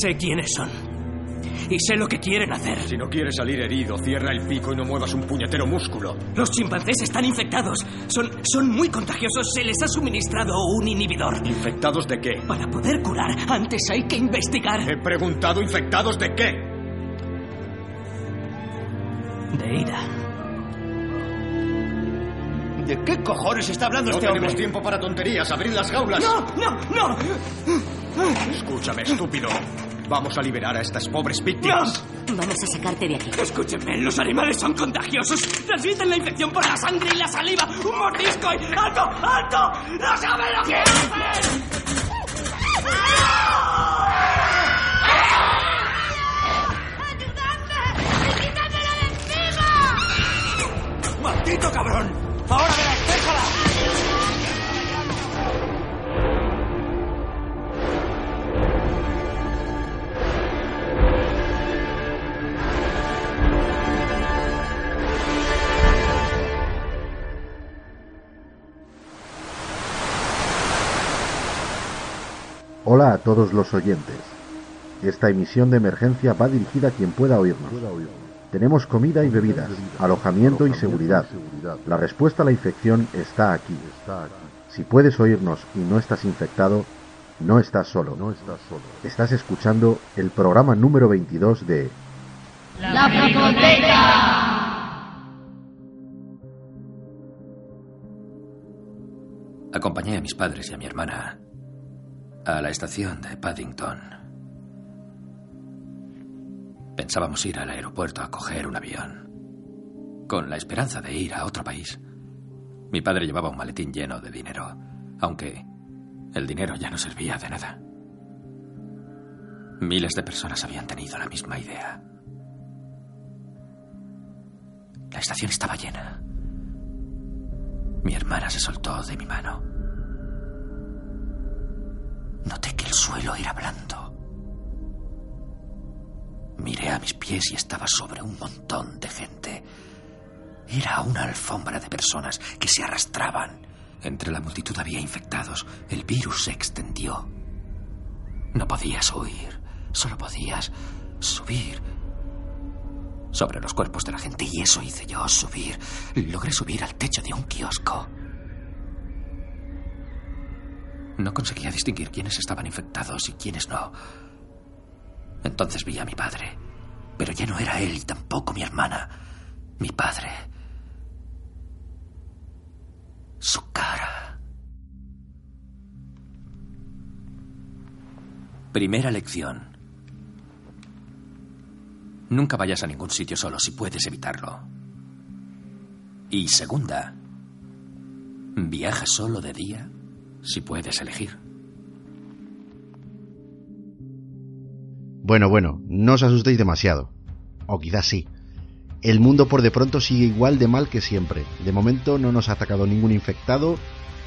Sé quiénes son. Y sé lo que quieren hacer. Si no quieres salir herido, cierra el pico y no muevas un puñetero músculo. Los chimpancés están infectados. Son, son muy contagiosos. Se les ha suministrado un inhibidor. ¿Infectados de qué? Para poder curar, antes hay que investigar. He preguntado, ¿infectados de qué? De ira. ¿De qué cojones está hablando No este tenemos hombre? tiempo para tonterías. Abrid las jaulas. ¡No, no, no! Escúchame, estúpido. Vamos a liberar a estas pobres víctimas. Vamos a sacarte de aquí. Escúchenme, los animales son contagiosos. Transmiten la infección por la sangre y la saliva. Un mordisco y... ¡Alto, alto! ¡No saben lo que hacen! ¡Maldito cabrón! ¡Ahora Hola a todos los oyentes. Esta emisión de emergencia va dirigida a quien pueda oírnos. Tenemos comida y bebidas, alojamiento y seguridad. La respuesta a la infección está aquí. Si puedes oírnos y no estás infectado, no estás solo. Estás escuchando el programa número 22 de La Fricoteca. Acompañé a mis padres y a mi hermana a la estación de Paddington. Pensábamos ir al aeropuerto a coger un avión, con la esperanza de ir a otro país. Mi padre llevaba un maletín lleno de dinero, aunque el dinero ya no servía de nada. Miles de personas habían tenido la misma idea. La estación estaba llena. Mi hermana se soltó de mi mano. El suelo era blando. Miré a mis pies y estaba sobre un montón de gente. Era una alfombra de personas que se arrastraban. Entre la multitud había infectados. El virus se extendió. No podías huir, solo podías subir sobre los cuerpos de la gente y eso hice yo, subir. Logré subir al techo de un kiosco. No conseguía distinguir quiénes estaban infectados y quiénes no. Entonces vi a mi padre, pero ya no era él y tampoco mi hermana. Mi padre. Su cara. Primera lección. Nunca vayas a ningún sitio solo si puedes evitarlo. Y segunda, viaja solo de día si puedes elegir. Bueno, bueno, no os asustéis demasiado. O quizás sí. El mundo por de pronto sigue igual de mal que siempre. De momento no nos ha atacado ningún infectado,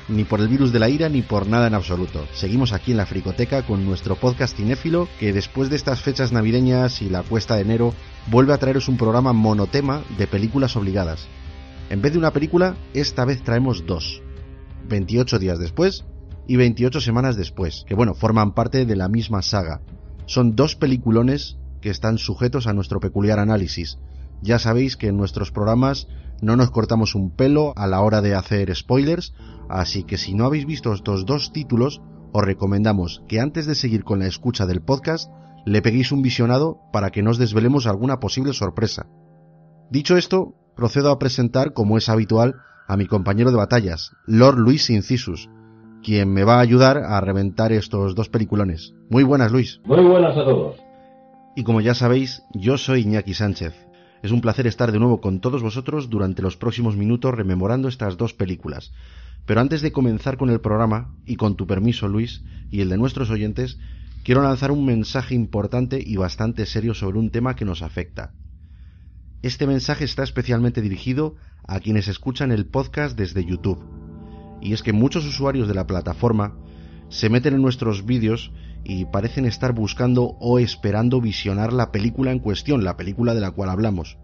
ni por el virus de la ira, ni por nada en absoluto. Seguimos aquí en la Fricoteca con nuestro podcast cinéfilo, que después de estas fechas navideñas y la cuesta de enero, vuelve a traeros un programa monotema de películas obligadas. En vez de una película, esta vez traemos dos. 28 días después y 28 semanas después, que bueno, forman parte de la misma saga. Son dos peliculones que están sujetos a nuestro peculiar análisis. Ya sabéis que en nuestros programas no nos cortamos un pelo a la hora de hacer spoilers, así que si no habéis visto estos dos títulos, os recomendamos que antes de seguir con la escucha del podcast, le peguéis un visionado para que nos desvelemos alguna posible sorpresa. Dicho esto, procedo a presentar, como es habitual, a mi compañero de batallas, Lord Luis Incisus, quien me va a ayudar a reventar estos dos peliculones. Muy buenas, Luis. Muy buenas a todos. Y como ya sabéis, yo soy Iñaki Sánchez. Es un placer estar de nuevo con todos vosotros durante los próximos minutos rememorando estas dos películas. Pero antes de comenzar con el programa, y con tu permiso, Luis, y el de nuestros oyentes, quiero lanzar un mensaje importante y bastante serio sobre un tema que nos afecta. Este mensaje está especialmente dirigido a quienes escuchan el podcast desde YouTube. Y es que muchos usuarios de la plataforma se meten en nuestros vídeos y parecen estar buscando o esperando visionar la película en cuestión, la película de la cual hablamos.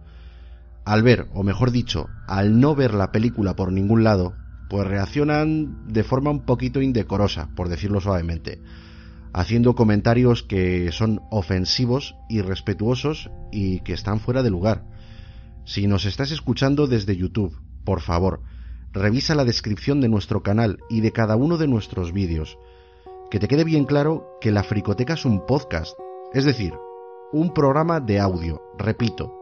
Al ver, o mejor dicho, al no ver la película por ningún lado, pues reaccionan de forma un poquito indecorosa, por decirlo suavemente. haciendo comentarios que son ofensivos, irrespetuosos y que están fuera de lugar. Si nos estás escuchando desde YouTube, por favor, revisa la descripción de nuestro canal y de cada uno de nuestros vídeos. Que te quede bien claro que la Fricoteca es un podcast, es decir, un programa de audio, repito,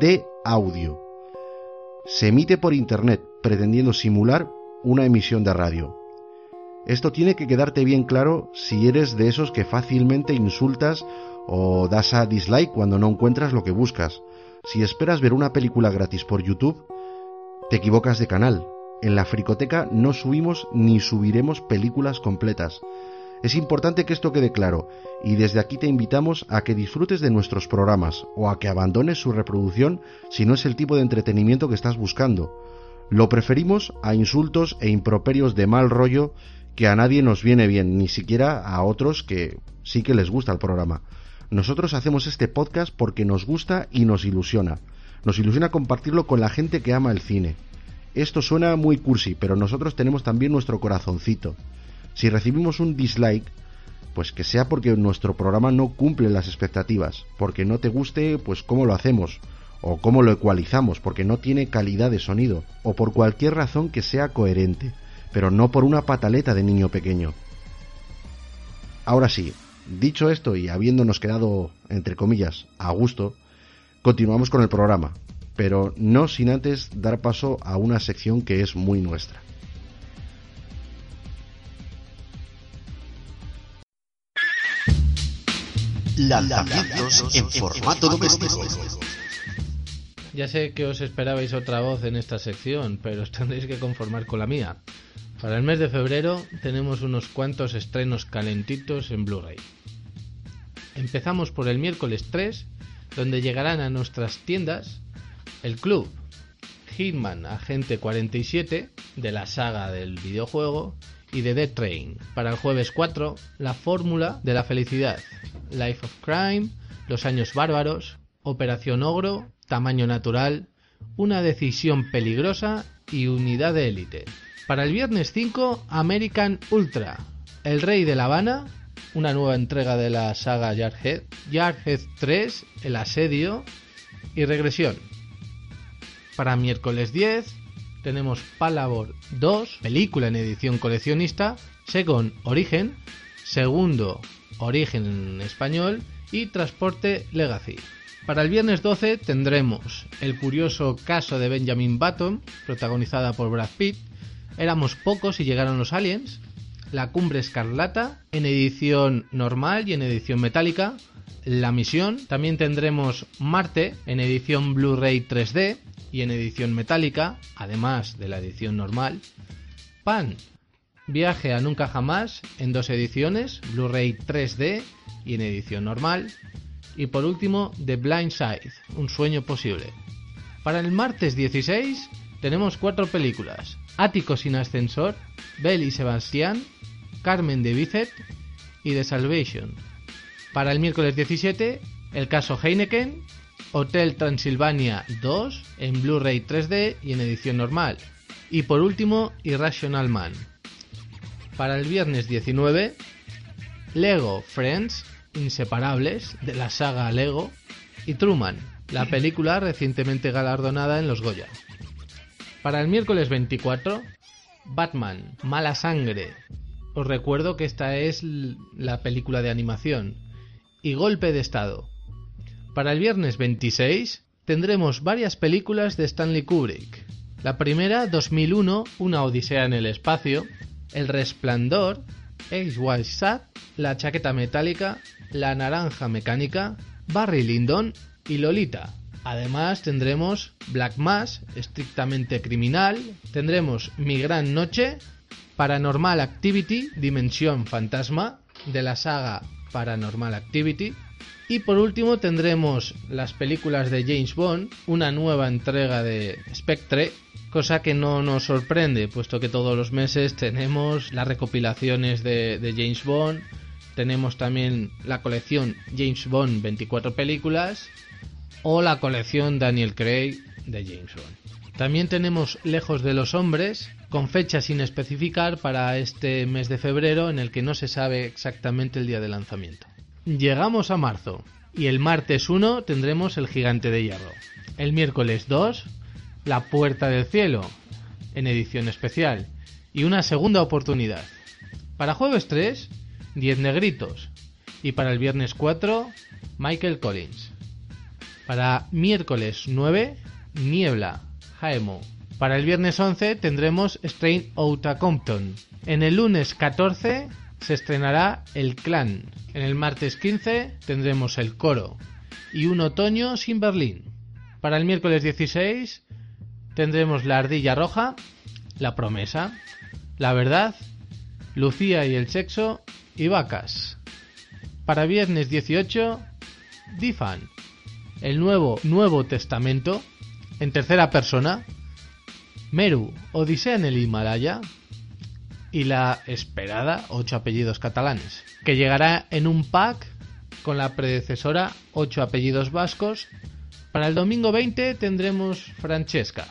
de audio. Se emite por Internet pretendiendo simular una emisión de radio. Esto tiene que quedarte bien claro si eres de esos que fácilmente insultas o das a dislike cuando no encuentras lo que buscas. Si esperas ver una película gratis por YouTube, te equivocas de canal. En la Fricoteca no subimos ni subiremos películas completas. Es importante que esto quede claro y desde aquí te invitamos a que disfrutes de nuestros programas o a que abandones su reproducción si no es el tipo de entretenimiento que estás buscando. Lo preferimos a insultos e improperios de mal rollo que a nadie nos viene bien, ni siquiera a otros que sí que les gusta el programa. Nosotros hacemos este podcast porque nos gusta y nos ilusiona. Nos ilusiona compartirlo con la gente que ama el cine. Esto suena muy cursi, pero nosotros tenemos también nuestro corazoncito. Si recibimos un dislike, pues que sea porque nuestro programa no cumple las expectativas, porque no te guste, pues cómo lo hacemos, o cómo lo ecualizamos, porque no tiene calidad de sonido, o por cualquier razón que sea coherente pero no por una pataleta de niño pequeño. Ahora sí, dicho esto y habiéndonos quedado, entre comillas, a gusto, continuamos con el programa, pero no sin antes dar paso a una sección que es muy nuestra. Lanzamientos en formato doméstico. Ya sé que os esperabais otra voz en esta sección, pero os tendréis que conformar con la mía. Para el mes de febrero tenemos unos cuantos estrenos calentitos en Blu-ray. Empezamos por el miércoles 3, donde llegarán a nuestras tiendas El Club, Hitman Agente 47, de la saga del videojuego, y de Dead Train. Para el jueves 4, La Fórmula de la Felicidad, Life of Crime, Los Años Bárbaros, Operación Ogro, Tamaño Natural, Una Decisión Peligrosa y Unidad de Élite. Para el viernes 5, American Ultra, El Rey de La Habana, una nueva entrega de la saga Jarhead, Jarhead 3, El Asedio y Regresión. Para miércoles 10 tenemos Palabor 2, película en edición coleccionista, Second Origen, segundo Origen en español y Transporte Legacy. Para el viernes 12 tendremos El curioso caso de Benjamin Button, protagonizada por Brad Pitt, Éramos pocos y llegaron los aliens. La Cumbre Escarlata en edición normal y en edición metálica. La Misión. También tendremos Marte en edición Blu-ray 3D y en edición metálica, además de la edición normal. Pan. Viaje a Nunca Jamás en dos ediciones, Blu-ray 3D y en edición normal. Y por último, The Blind Side, Un sueño posible. Para el martes 16 tenemos cuatro películas. Ático sin ascensor, Bell y Sebastián, Carmen de Bizet y The Salvation. Para el miércoles 17, el caso Heineken, Hotel Transilvania 2 en Blu-ray 3D y en edición normal. Y por último, Irrational Man. Para el viernes 19, Lego Friends, Inseparables, de la saga Lego, y Truman, la película recientemente galardonada en los Goya. Para el miércoles 24, Batman, Mala Sangre. Os recuerdo que esta es la película de animación. Y Golpe de Estado. Para el viernes 26 tendremos varias películas de Stanley Kubrick. La primera, 2001, Una Odisea en el Espacio, El Resplandor, White Sat, La Chaqueta Metálica, La Naranja Mecánica, Barry Lyndon y Lolita. Además tendremos Black Mass, estrictamente criminal, tendremos Mi Gran Noche, Paranormal Activity, Dimensión Fantasma, de la saga Paranormal Activity, y por último tendremos las películas de James Bond, una nueva entrega de Spectre, cosa que no nos sorprende, puesto que todos los meses tenemos las recopilaciones de, de James Bond, tenemos también la colección James Bond 24 películas, o la colección Daniel Craig de James Bond. También tenemos Lejos de los Hombres, con fecha sin especificar para este mes de febrero en el que no se sabe exactamente el día de lanzamiento. Llegamos a marzo y el martes 1 tendremos El Gigante de Hierro. El miércoles 2, La Puerta del Cielo, en edición especial, y una segunda oportunidad. Para jueves 3, 10 negritos. Y para el viernes 4, Michael Collins. Para miércoles 9, Niebla, Jaemo. Para el viernes 11 tendremos Strain Outta Compton. En el lunes 14 se estrenará El Clan. En el martes 15 tendremos El Coro. Y Un Otoño sin Berlín. Para el miércoles 16 tendremos La Ardilla Roja, La Promesa, La Verdad, Lucía y el Sexo y Vacas. Para viernes 18, Difan, el nuevo Nuevo Testamento, en tercera persona, Meru, Odisea en el Himalaya y la esperada Ocho apellidos catalanes, que llegará en un pack con la predecesora Ocho apellidos vascos. Para el domingo 20 tendremos Francesca,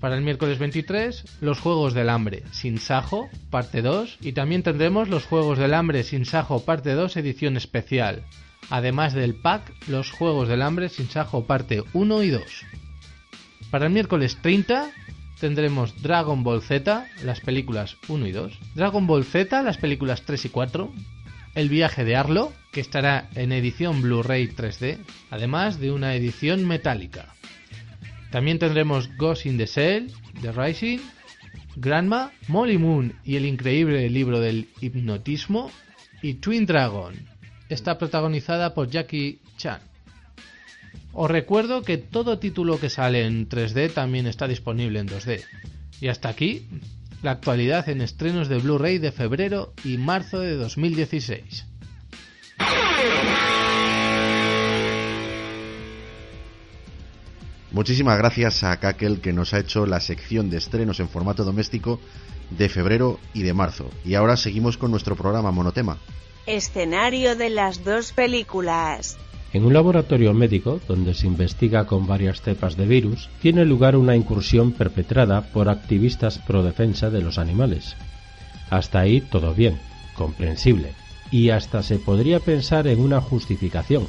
para el miércoles 23, los Juegos del Hambre sin Sajo, parte 2, y también tendremos los Juegos del Hambre sin Sajo, parte 2, edición especial. Además del pack, los Juegos del Hambre sin Sajo, parte 1 y 2. Para el miércoles 30 tendremos Dragon Ball Z, las películas 1 y 2, Dragon Ball Z, las películas 3 y 4, El viaje de Arlo, que estará en edición Blu-ray 3D, además de una edición metálica. También tendremos Ghost in the Cell, The Rising, Grandma, Molly Moon y el increíble libro del hipnotismo y Twin Dragon. Está protagonizada por Jackie Chan. Os recuerdo que todo título que sale en 3D también está disponible en 2D. Y hasta aquí la actualidad en estrenos de Blu-ray de febrero y marzo de 2016. Muchísimas gracias a Kakel que nos ha hecho la sección de estrenos en formato doméstico de febrero y de marzo. Y ahora seguimos con nuestro programa monotema. Escenario de las dos películas. En un laboratorio médico, donde se investiga con varias cepas de virus, tiene lugar una incursión perpetrada por activistas pro defensa de los animales. Hasta ahí todo bien, comprensible, y hasta se podría pensar en una justificación,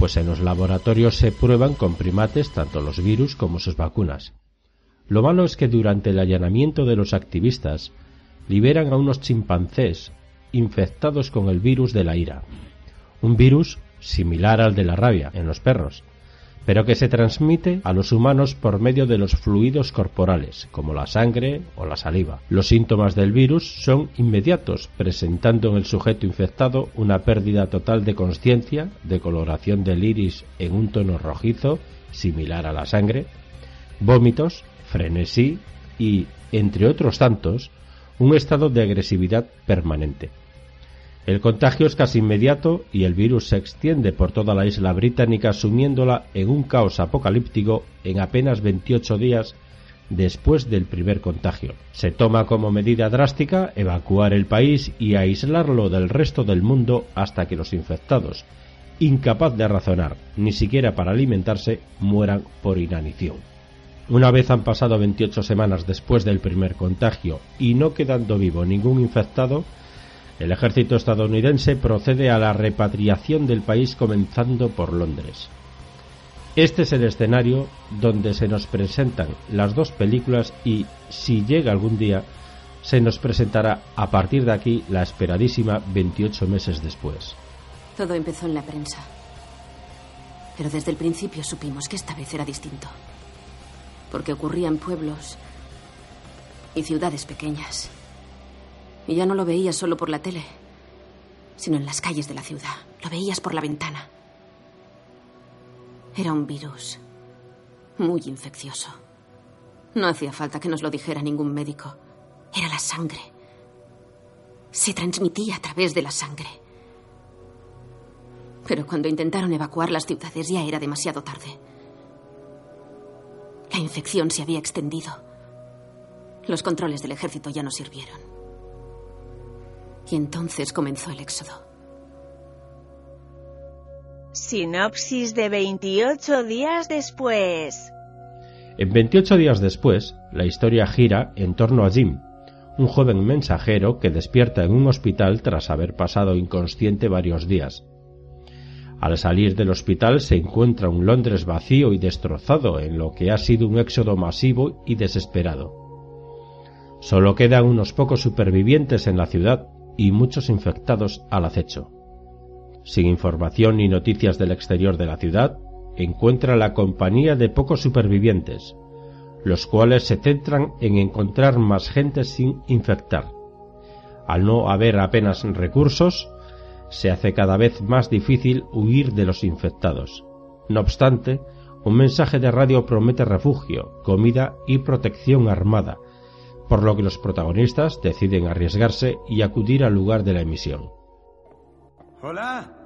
pues en los laboratorios se prueban con primates tanto los virus como sus vacunas. Lo malo es que durante el allanamiento de los activistas liberan a unos chimpancés infectados con el virus de la ira, un virus similar al de la rabia en los perros, pero que se transmite a los humanos por medio de los fluidos corporales, como la sangre o la saliva. Los síntomas del virus son inmediatos, presentando en el sujeto infectado una pérdida total de conciencia, de coloración del iris en un tono rojizo, similar a la sangre, vómitos, frenesí y, entre otros tantos, un estado de agresividad permanente. El contagio es casi inmediato y el virus se extiende por toda la isla británica sumiéndola en un caos apocalíptico en apenas 28 días después del primer contagio. Se toma como medida drástica evacuar el país y aislarlo del resto del mundo hasta que los infectados, incapaz de razonar, ni siquiera para alimentarse, mueran por inanición. Una vez han pasado 28 semanas después del primer contagio y no quedando vivo ningún infectado, el ejército estadounidense procede a la repatriación del país comenzando por Londres. Este es el escenario donde se nos presentan las dos películas y, si llega algún día, se nos presentará a partir de aquí la esperadísima 28 meses después. Todo empezó en la prensa. Pero desde el principio supimos que esta vez era distinto. Porque ocurría en pueblos y ciudades pequeñas. Y ya no lo veías solo por la tele, sino en las calles de la ciudad. Lo veías por la ventana. Era un virus muy infeccioso. No hacía falta que nos lo dijera ningún médico. Era la sangre. Se transmitía a través de la sangre. Pero cuando intentaron evacuar las ciudades ya era demasiado tarde. La infección se había extendido. Los controles del ejército ya no sirvieron. Y entonces comenzó el éxodo. Sinopsis de 28 días después. En 28 días después, La historia gira en torno a Jim, un joven mensajero que despierta en un hospital tras haber pasado inconsciente varios días. Al salir del hospital se encuentra un Londres vacío y destrozado en lo que ha sido un éxodo masivo y desesperado. Solo quedan unos pocos supervivientes en la ciudad y muchos infectados al acecho. Sin información ni noticias del exterior de la ciudad, encuentra la compañía de pocos supervivientes, los cuales se centran en encontrar más gente sin infectar. Al no haber apenas recursos, se hace cada vez más difícil huir de los infectados. No obstante, un mensaje de radio promete refugio, comida y protección armada, por lo que los protagonistas deciden arriesgarse y acudir al lugar de la emisión. Hola.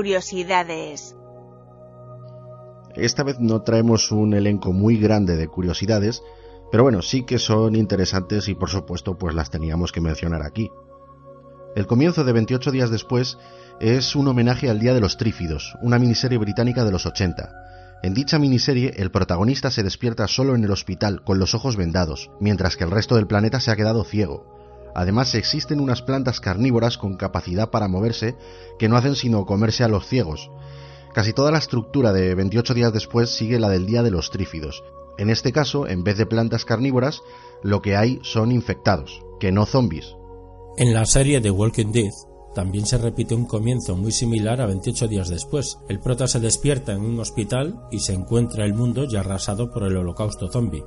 Curiosidades. Esta vez no traemos un elenco muy grande de curiosidades, pero bueno, sí que son interesantes y por supuesto pues las teníamos que mencionar aquí. El comienzo de 28 días después es un homenaje al Día de los Trífidos, una miniserie británica de los 80. En dicha miniserie, el protagonista se despierta solo en el hospital con los ojos vendados, mientras que el resto del planeta se ha quedado ciego. Además, existen unas plantas carnívoras con capacidad para moverse que no hacen sino comerse a los ciegos. Casi toda la estructura de 28 días después sigue la del Día de los Trífidos. En este caso, en vez de plantas carnívoras, lo que hay son infectados, que no zombies. En la serie The Walking Dead también se repite un comienzo muy similar a 28 días después. El prota se despierta en un hospital y se encuentra el mundo ya arrasado por el holocausto zombie.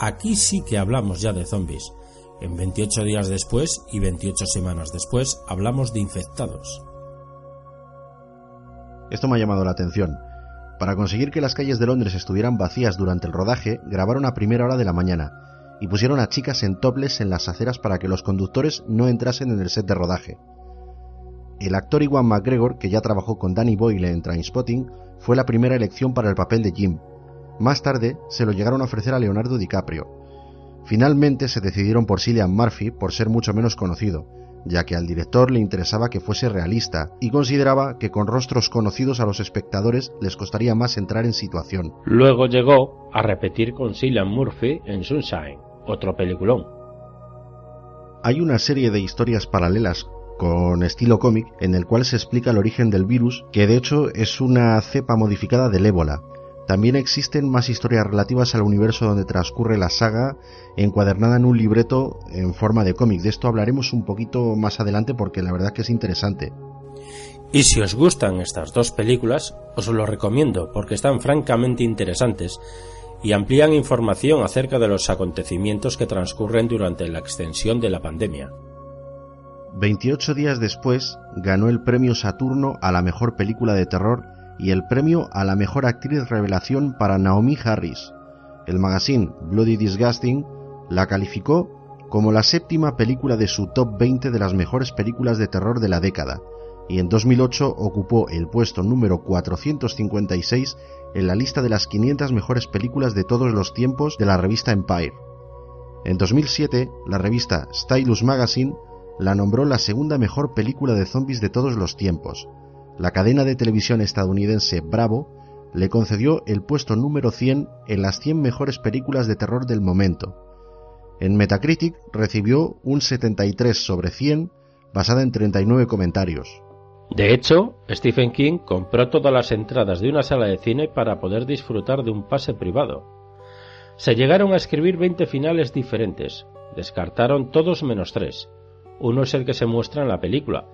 Aquí sí que hablamos ya de zombies. En 28 días después y 28 semanas después hablamos de infectados. Esto me ha llamado la atención. Para conseguir que las calles de Londres estuvieran vacías durante el rodaje, grabaron a primera hora de la mañana y pusieron a chicas en toples en las aceras para que los conductores no entrasen en el set de rodaje. El actor Iwan McGregor, que ya trabajó con Danny Boyle en Trainspotting, fue la primera elección para el papel de Jim. Más tarde se lo llegaron a ofrecer a Leonardo DiCaprio. Finalmente se decidieron por Cillian Murphy por ser mucho menos conocido, ya que al director le interesaba que fuese realista y consideraba que con rostros conocidos a los espectadores les costaría más entrar en situación. Luego llegó a repetir con Cillian Murphy en Sunshine, otro peliculón. Hay una serie de historias paralelas con estilo cómic en el cual se explica el origen del virus, que de hecho es una cepa modificada del ébola. También existen más historias relativas al universo donde transcurre la saga, encuadernada en un libreto en forma de cómic. De esto hablaremos un poquito más adelante porque la verdad que es interesante. Y si os gustan estas dos películas, os lo recomiendo porque están francamente interesantes y amplían información acerca de los acontecimientos que transcurren durante la extensión de la pandemia. 28 días después ganó el premio Saturno a la mejor película de terror y el premio a la mejor actriz revelación para Naomi Harris. El magazine Bloody Disgusting la calificó como la séptima película de su top 20 de las mejores películas de terror de la década, y en 2008 ocupó el puesto número 456 en la lista de las 500 mejores películas de todos los tiempos de la revista Empire. En 2007, la revista Stylus Magazine la nombró la segunda mejor película de zombies de todos los tiempos. La cadena de televisión estadounidense Bravo le concedió el puesto número 100 en las 100 mejores películas de terror del momento. En Metacritic recibió un 73 sobre 100 basada en 39 comentarios. De hecho, Stephen King compró todas las entradas de una sala de cine para poder disfrutar de un pase privado. Se llegaron a escribir 20 finales diferentes, descartaron todos menos tres. Uno es el que se muestra en la película,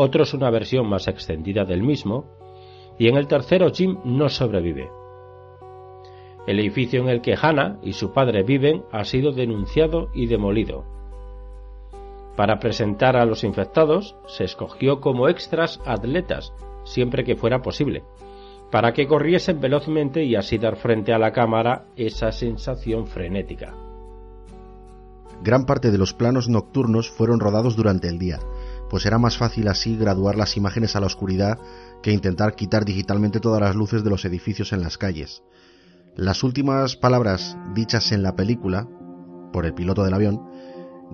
otro es una versión más extendida del mismo, y en el tercero Jim no sobrevive. El edificio en el que Hannah y su padre viven ha sido denunciado y demolido. Para presentar a los infectados se escogió como extras atletas, siempre que fuera posible, para que corriesen velozmente y así dar frente a la cámara esa sensación frenética. Gran parte de los planos nocturnos fueron rodados durante el día, pues era más fácil así graduar las imágenes a la oscuridad que intentar quitar digitalmente todas las luces de los edificios en las calles. Las últimas palabras dichas en la película, por el piloto del avión,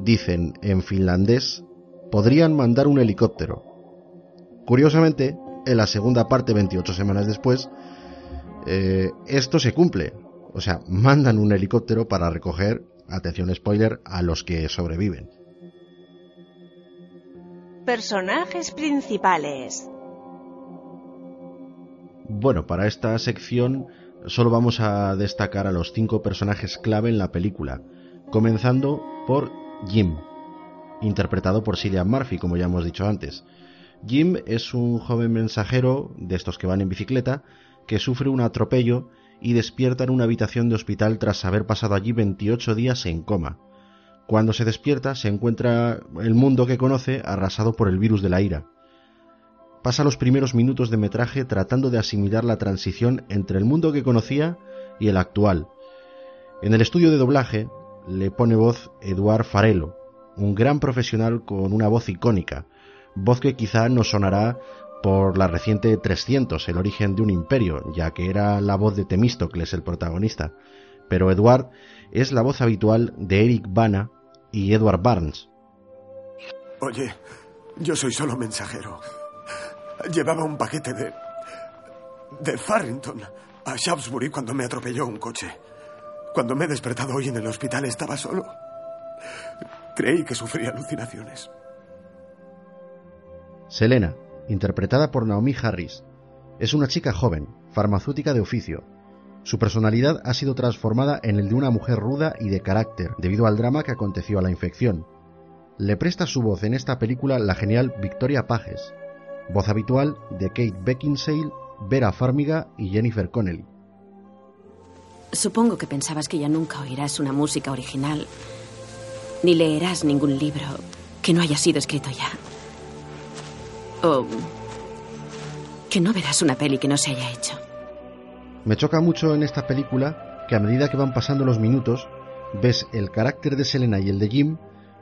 dicen en finlandés, podrían mandar un helicóptero. Curiosamente, en la segunda parte, 28 semanas después, eh, esto se cumple. O sea, mandan un helicóptero para recoger, atención spoiler, a los que sobreviven. Personajes principales. Bueno, para esta sección solo vamos a destacar a los cinco personajes clave en la película, comenzando por Jim, interpretado por Cillian Murphy, como ya hemos dicho antes. Jim es un joven mensajero de estos que van en bicicleta que sufre un atropello y despierta en una habitación de hospital tras haber pasado allí 28 días en coma. Cuando se despierta se encuentra el mundo que conoce arrasado por el virus de la ira pasa los primeros minutos de metraje tratando de asimilar la transición entre el mundo que conocía y el actual. En el estudio de doblaje le pone voz Eduard Farelo, un gran profesional con una voz icónica, voz que quizá nos sonará por la reciente 300, el origen de un imperio, ya que era la voz de Temístocles el protagonista. Pero Eduard es la voz habitual de Eric Bana y Edward Barnes. Oye, yo soy solo mensajero. Llevaba un paquete de. de Farrington a Shaftesbury cuando me atropelló un coche. Cuando me he despertado hoy en el hospital estaba solo. Creí que sufría alucinaciones. Selena, interpretada por Naomi Harris, es una chica joven, farmacéutica de oficio. Su personalidad ha sido transformada en el de una mujer ruda y de carácter debido al drama que aconteció a la infección. Le presta su voz en esta película la genial Victoria Pages, voz habitual de Kate Beckinsale, Vera Farmiga y Jennifer Connelly. Supongo que pensabas que ya nunca oirás una música original, ni leerás ningún libro que no haya sido escrito ya. O que no verás una peli que no se haya hecho. Me choca mucho en esta película que a medida que van pasando los minutos, ves el carácter de Selena y el de Jim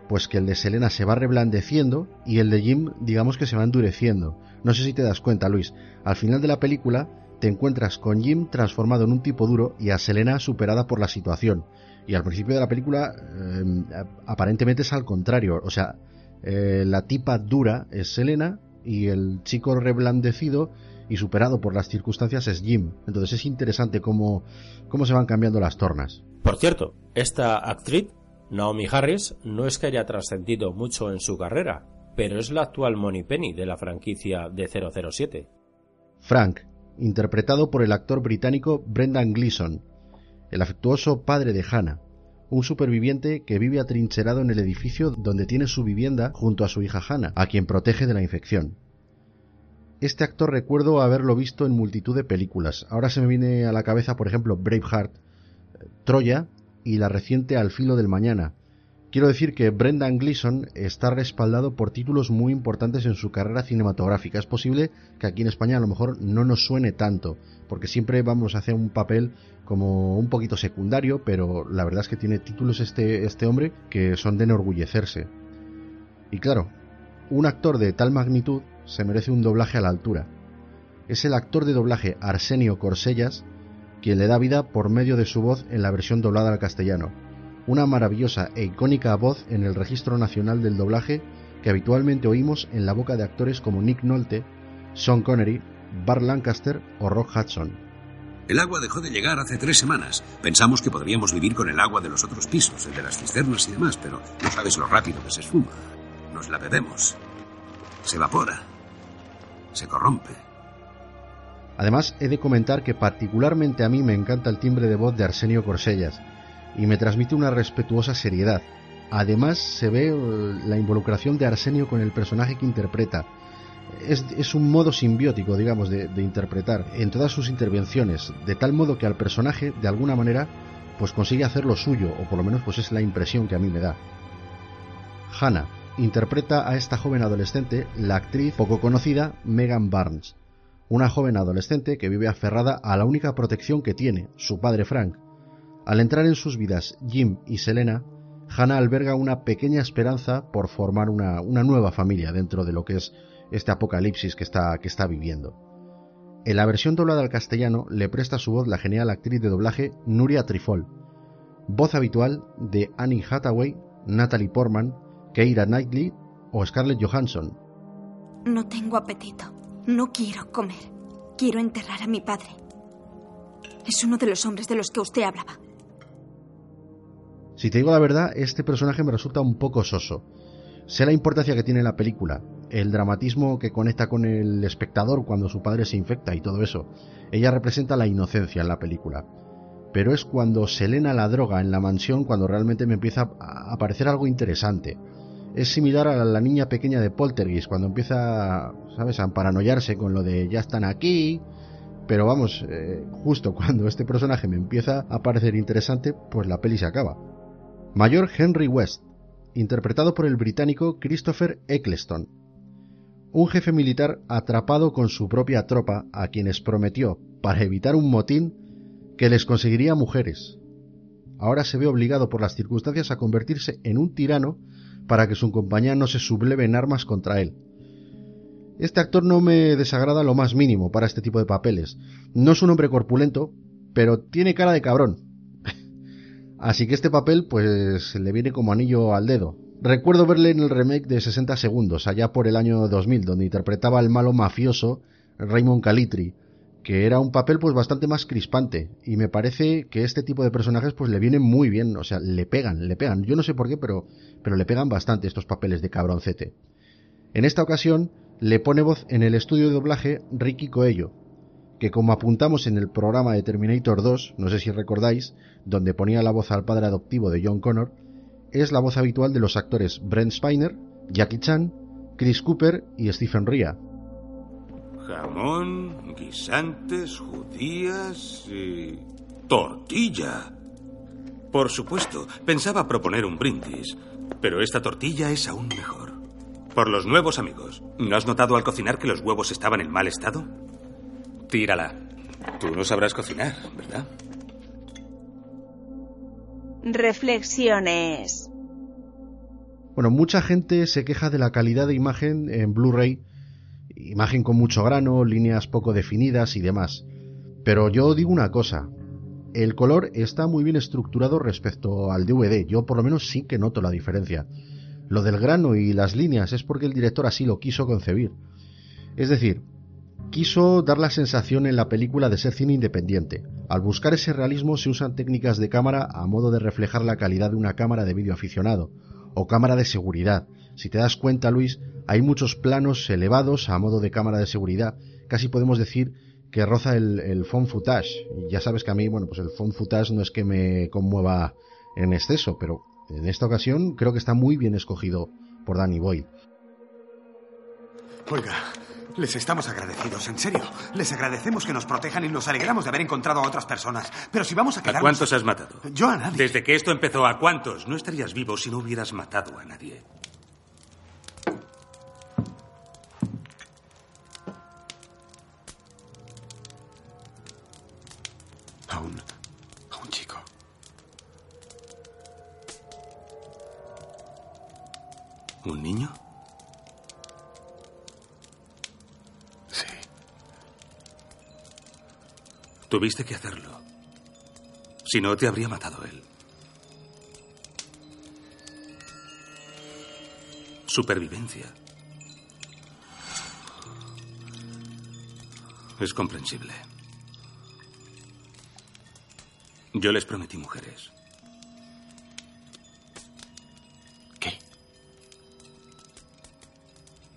pues que el de Selena se va reblandeciendo y el de Jim digamos que se va endureciendo. No sé si te das cuenta, Luis. Al final de la película te encuentras con Jim transformado en un tipo duro y a Selena superada por la situación. Y al principio de la película em, aparentemente es al contrario. O sea, eh, la tipa dura es Selena y el chico reblandecido y superado por las circunstancias es Jim. Entonces es interesante cómo, cómo se van cambiando las tornas. Por cierto, esta actriz Naomi Harris no es que haya trascendido mucho en su carrera, pero es la actual Penny de la franquicia de 007. Frank, interpretado por el actor británico Brendan Gleeson, el afectuoso padre de Hannah, un superviviente que vive atrincherado en el edificio donde tiene su vivienda junto a su hija Hannah, a quien protege de la infección. Este actor recuerdo haberlo visto en multitud de películas. Ahora se me viene a la cabeza, por ejemplo, Braveheart, Troya y la reciente Al filo del mañana, Quiero decir que Brendan Gleeson está respaldado por títulos muy importantes en su carrera cinematográfica. Es posible que aquí en España a lo mejor no nos suene tanto, porque siempre vamos a hacer un papel como un poquito secundario, pero la verdad es que tiene títulos este, este hombre que son de enorgullecerse. Y claro, un actor de tal magnitud se merece un doblaje a la altura. Es el actor de doblaje Arsenio Corsellas quien le da vida por medio de su voz en la versión doblada al castellano una maravillosa e icónica voz en el registro nacional del doblaje que habitualmente oímos en la boca de actores como Nick Nolte, Sean Connery, Bart Lancaster o Rock Hudson. El agua dejó de llegar hace tres semanas. Pensamos que podríamos vivir con el agua de los otros pisos, el de las cisternas y demás, pero no sabes lo rápido que se esfuma. Nos la bebemos. Se evapora. Se corrompe. Además, he de comentar que particularmente a mí me encanta el timbre de voz de Arsenio Corsellas, y me transmite una respetuosa seriedad. Además se ve eh, la involucración de Arsenio con el personaje que interpreta. Es, un modo simbiótico, digamos, de, interpretar en todas sus intervenciones, de tal modo que al personaje, de alguna manera, pues consigue hacer lo suyo, o por lo menos pues es la impresión que a mí me da. Hannah interpreta a esta joven adolescente, la actriz poco conocida Megan Barnes, una joven adolescente que vive aferrada a la única protección que tiene, su padre Frank, al entrar en sus vidas Jim y Selena, Hannah alberga una pequeña esperanza por formar una, nueva familia dentro de lo que es este apocalipsis que está, que está viviendo. En la versión doblada al castellano le presta su voz la genial actriz de doblaje Nuria Trifol, voz habitual de Annie Hathaway, Natalie Portman, Keira Knightley o Scarlett Johansson. No tengo apetito. No quiero comer. Quiero enterrar a mi padre. Es uno de los hombres de los que usted hablaba. Si te digo la verdad, este personaje me resulta un poco soso. Sé la importancia que tiene la película, el dramatismo que conecta con el espectador cuando su padre se infecta y todo eso. Ella representa la inocencia en la película. Pero es cuando Selena la droga en la mansión cuando realmente me empieza a parecer algo interesante. Es similar a la niña pequeña de Poltergeist, cuando empieza, ¿sabes?, a paranoiarse con lo de ya están aquí. Pero vamos, eh, justo cuando este personaje me empieza a parecer interesante, pues la peli se acaba. Mayor Henry West, interpretado por el británico Christopher Eccleston. Un jefe militar atrapado con su propia tropa a quienes prometió, para evitar un motín, que les conseguiría mujeres. Ahora se ve obligado por las circunstancias a convertirse en un tirano para que su compañía no se subleve en armas contra él. Este actor no me desagrada lo más mínimo para este tipo de papeles. No es un hombre corpulento, pero tiene cara de cabrón, Así que este papel pues le viene como anillo al dedo. Recuerdo verle en el remake de 60 segundos, allá por el año 2000, donde interpretaba al malo mafioso Raymond Calitri, que era un papel pues bastante más crispante y me parece que este tipo de personajes pues le vienen muy bien, o sea, le pegan, le pegan. Yo no sé por qué, pero pero le pegan bastante estos papeles de cabroncete. En esta ocasión le pone voz en el estudio de doblaje Ricky Coello, que como apuntamos en el programa de Terminator 2, no sé si recordáis, donde ponía la voz al padre adoptivo de John Connor, es la voz habitual de los actores Brent Spiner, Jackie Chan, Chris Cooper y Stephen Ria. Jamón, guisantes, judías y... tortilla. Por supuesto, pensaba proponer un brindis, pero esta tortilla es aún mejor. Por los nuevos amigos. ¿No has notado al cocinar que los huevos estaban en mal estado? Tírala. Tú no sabrás cocinar, ¿verdad? Reflexiones. Bueno, mucha gente se queja de la calidad de imagen en Blu-ray, imagen con mucho grano, líneas poco definidas y demás. Pero yo digo una cosa, el color está muy bien estructurado respecto al DVD, yo por lo menos sí que noto la diferencia. Lo del grano y las líneas es porque el director así lo quiso concebir. Es decir, quiso dar la sensación en la película de ser cine independiente. Al buscar ese realismo se usan técnicas de cámara a modo de reflejar la calidad de una cámara de vídeo aficionado o cámara de seguridad. Si te das cuenta, Luis, hay muchos planos elevados a modo de cámara de seguridad. Casi podemos decir que roza el, el phone footage. Y ya sabes que a mí, bueno, pues el phone footage no es que me conmueva en exceso, pero en esta ocasión creo que está muy bien escogido por Danny Boyd. Oiga, Les estamos agradecidos, en serio. Les agradecemos que nos protejan y nos alegramos de haber encontrado a otras personas. Pero si vamos a quedarnos... ¿A cuántos has matado? Yo a nadie. Desde que esto empezó, ¿a cuántos? No estarías vivo si no hubieras matado a nadie. ¿Un niño? Sí. Tuviste que hacerlo. Si no, te habría matado él. Supervivencia. Es comprensible. Yo les prometí mujeres.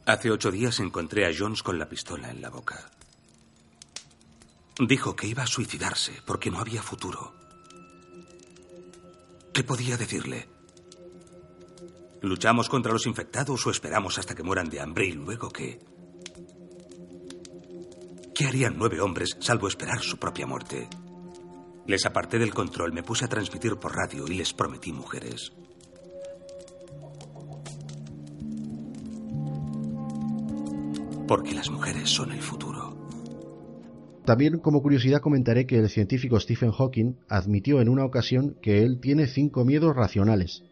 Hace ocho días encontré a Jones con la pistola en la boca. Dijo que iba a suicidarse porque no había futuro. ¿Qué podía decirle? ¿Luchamos contra los infectados o esperamos hasta que mueran de hambre y luego qué? ¿Qué harían nueve hombres salvo esperar su propia muerte? Les aparté del control, me puse a transmitir por radio y les prometí mujeres. Porque las mujeres son el futuro. También como curiosidad comentaré que el científico Stephen Hawking admitió en una ocasión que él tiene cinco miedos racionales.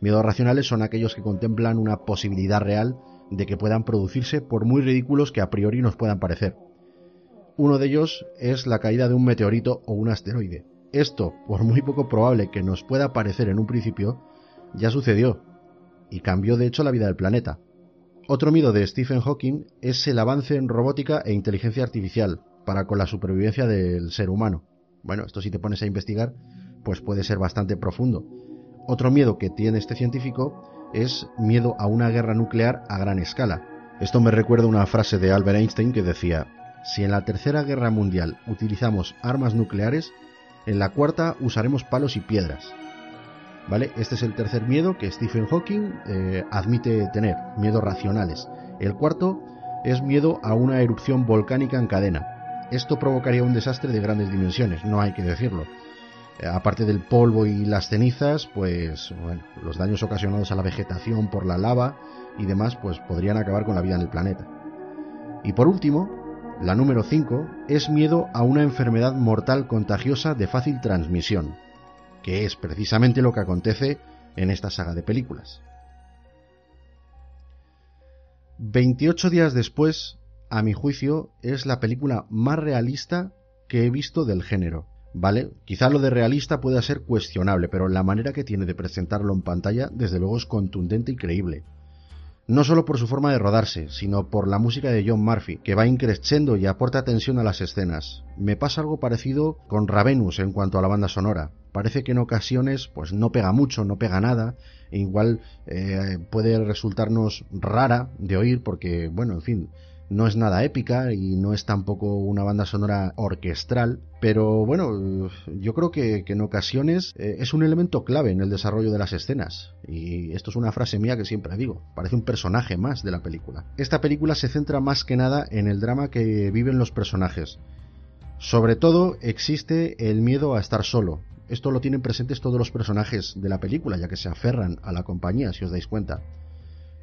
Miedos racionales son aquellos que contemplan una posibilidad real de que puedan producirse por muy ridículos que a priori nos puedan parecer. Uno de ellos es la caída de un meteorito o un asteroide. Esto, por muy poco probable que nos pueda parecer en un principio, ya sucedió y cambió de hecho la vida del planeta. Otro miedo de Stephen Hawking es el avance en robótica e inteligencia artificial para con la supervivencia del ser humano. Bueno, esto si te pones a investigar, pues puede ser bastante profundo. Otro miedo que tiene este científico es miedo a una guerra nuclear a gran escala. Esto me recuerda una frase de Albert Einstein que decía, si en la Tercera Guerra Mundial utilizamos armas nucleares, en la cuarta usaremos palos y piedras. ¿Vale? Este es el tercer miedo que Stephen Hawking eh, admite tener, miedos racionales. El cuarto es miedo a una erupción volcánica en cadena. Esto provocaría un desastre de grandes dimensiones, no hay que decirlo. Eh, aparte del polvo y las cenizas, pues bueno, los daños ocasionados a la vegetación por la lava y demás, pues podrían acabar con la vida en el planeta. Y por último, la número 5 es miedo a una enfermedad mortal contagiosa de fácil transmisión, que es precisamente lo que acontece en esta saga de películas. 28 días después, a mi juicio, es la película más realista que he visto del género. ¿Vale? Quizá lo de realista pueda ser cuestionable, pero la manera que tiene de presentarlo en pantalla, desde luego, es contundente y creíble no solo por su forma de rodarse, sino por la música de John Murphy, que va increciendo y aporta tensión a las escenas. Me pasa algo parecido con Ravenous en cuanto a la banda sonora. Parece que en ocasiones pues no pega mucho, no pega nada, e igual eh, puede resultarnos rara de oír porque, bueno, en fin, no es nada épica y no es tampoco una banda sonora orquestral, pero bueno, yo creo que, en ocasiones eh, es un elemento clave en el desarrollo de las escenas. Y esto es una frase mía que siempre digo, parece un personaje más de la película. Esta película se centra más que nada en el drama que viven los personajes. Sobre todo existe el miedo a estar solo. Esto lo tienen presentes todos los personajes de la película, ya que se aferran a la compañía, si os dais cuenta.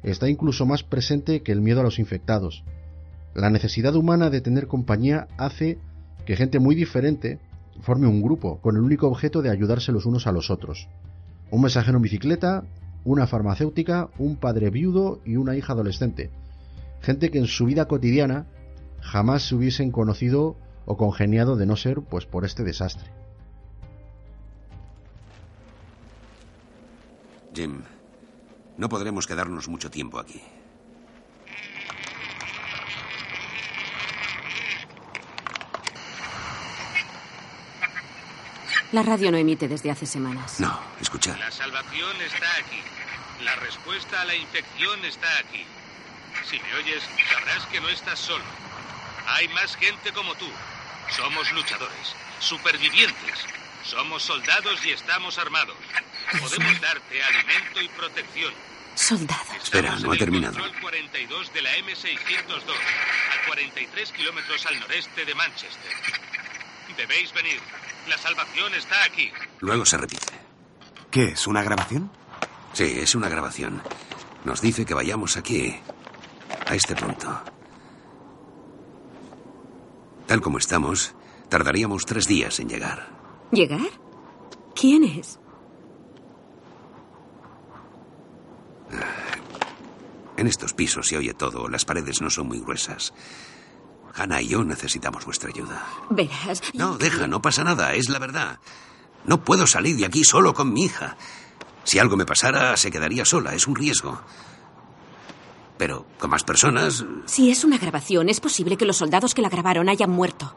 Está incluso más presente que el miedo a los infectados. La necesidad humana de tener compañía hace que gente muy diferente forme un grupo con el único objeto de ayudarse los unos a los otros. Un mensajero en bicicleta, una farmacéutica, un padre viudo y una hija adolescente. Gente que en su vida cotidiana jamás se hubiesen conocido o congeniado de no ser pues por este desastre. Jim, no podremos quedarnos mucho tiempo aquí. La radio no emite desde hace semanas. No, escucha. La salvación está aquí. La respuesta a la infección está aquí. Si me oyes, sabrás que no estás solo. Hay más gente como tú. Somos luchadores, supervivientes. Somos soldados y estamos armados. Podemos darte alimento y protección. Soldados. Espera, no ha terminado. Control 42 de la M602, a 43 kilómetros al noreste de Manchester. Debéis venir. La salvación está aquí. Luego se repite. ¿Qué es? ¿Una grabación? Sí, es una grabación. Nos dice que vayamos aquí, a este punto. Tal como estamos, tardaríamos tres días en llegar. ¿Llegar? ¿Quién es? En estos pisos se oye todo, las paredes no son muy gruesas. Hannah y yo necesitamos vuestra ayuda. Verás. No, deja, no pasa nada, es la verdad. No puedo salir de aquí solo con mi hija. Si algo me pasara, se quedaría sola, es un riesgo. Pero con más personas, Si es una grabación, es posible que los soldados que la grabaron hayan muerto.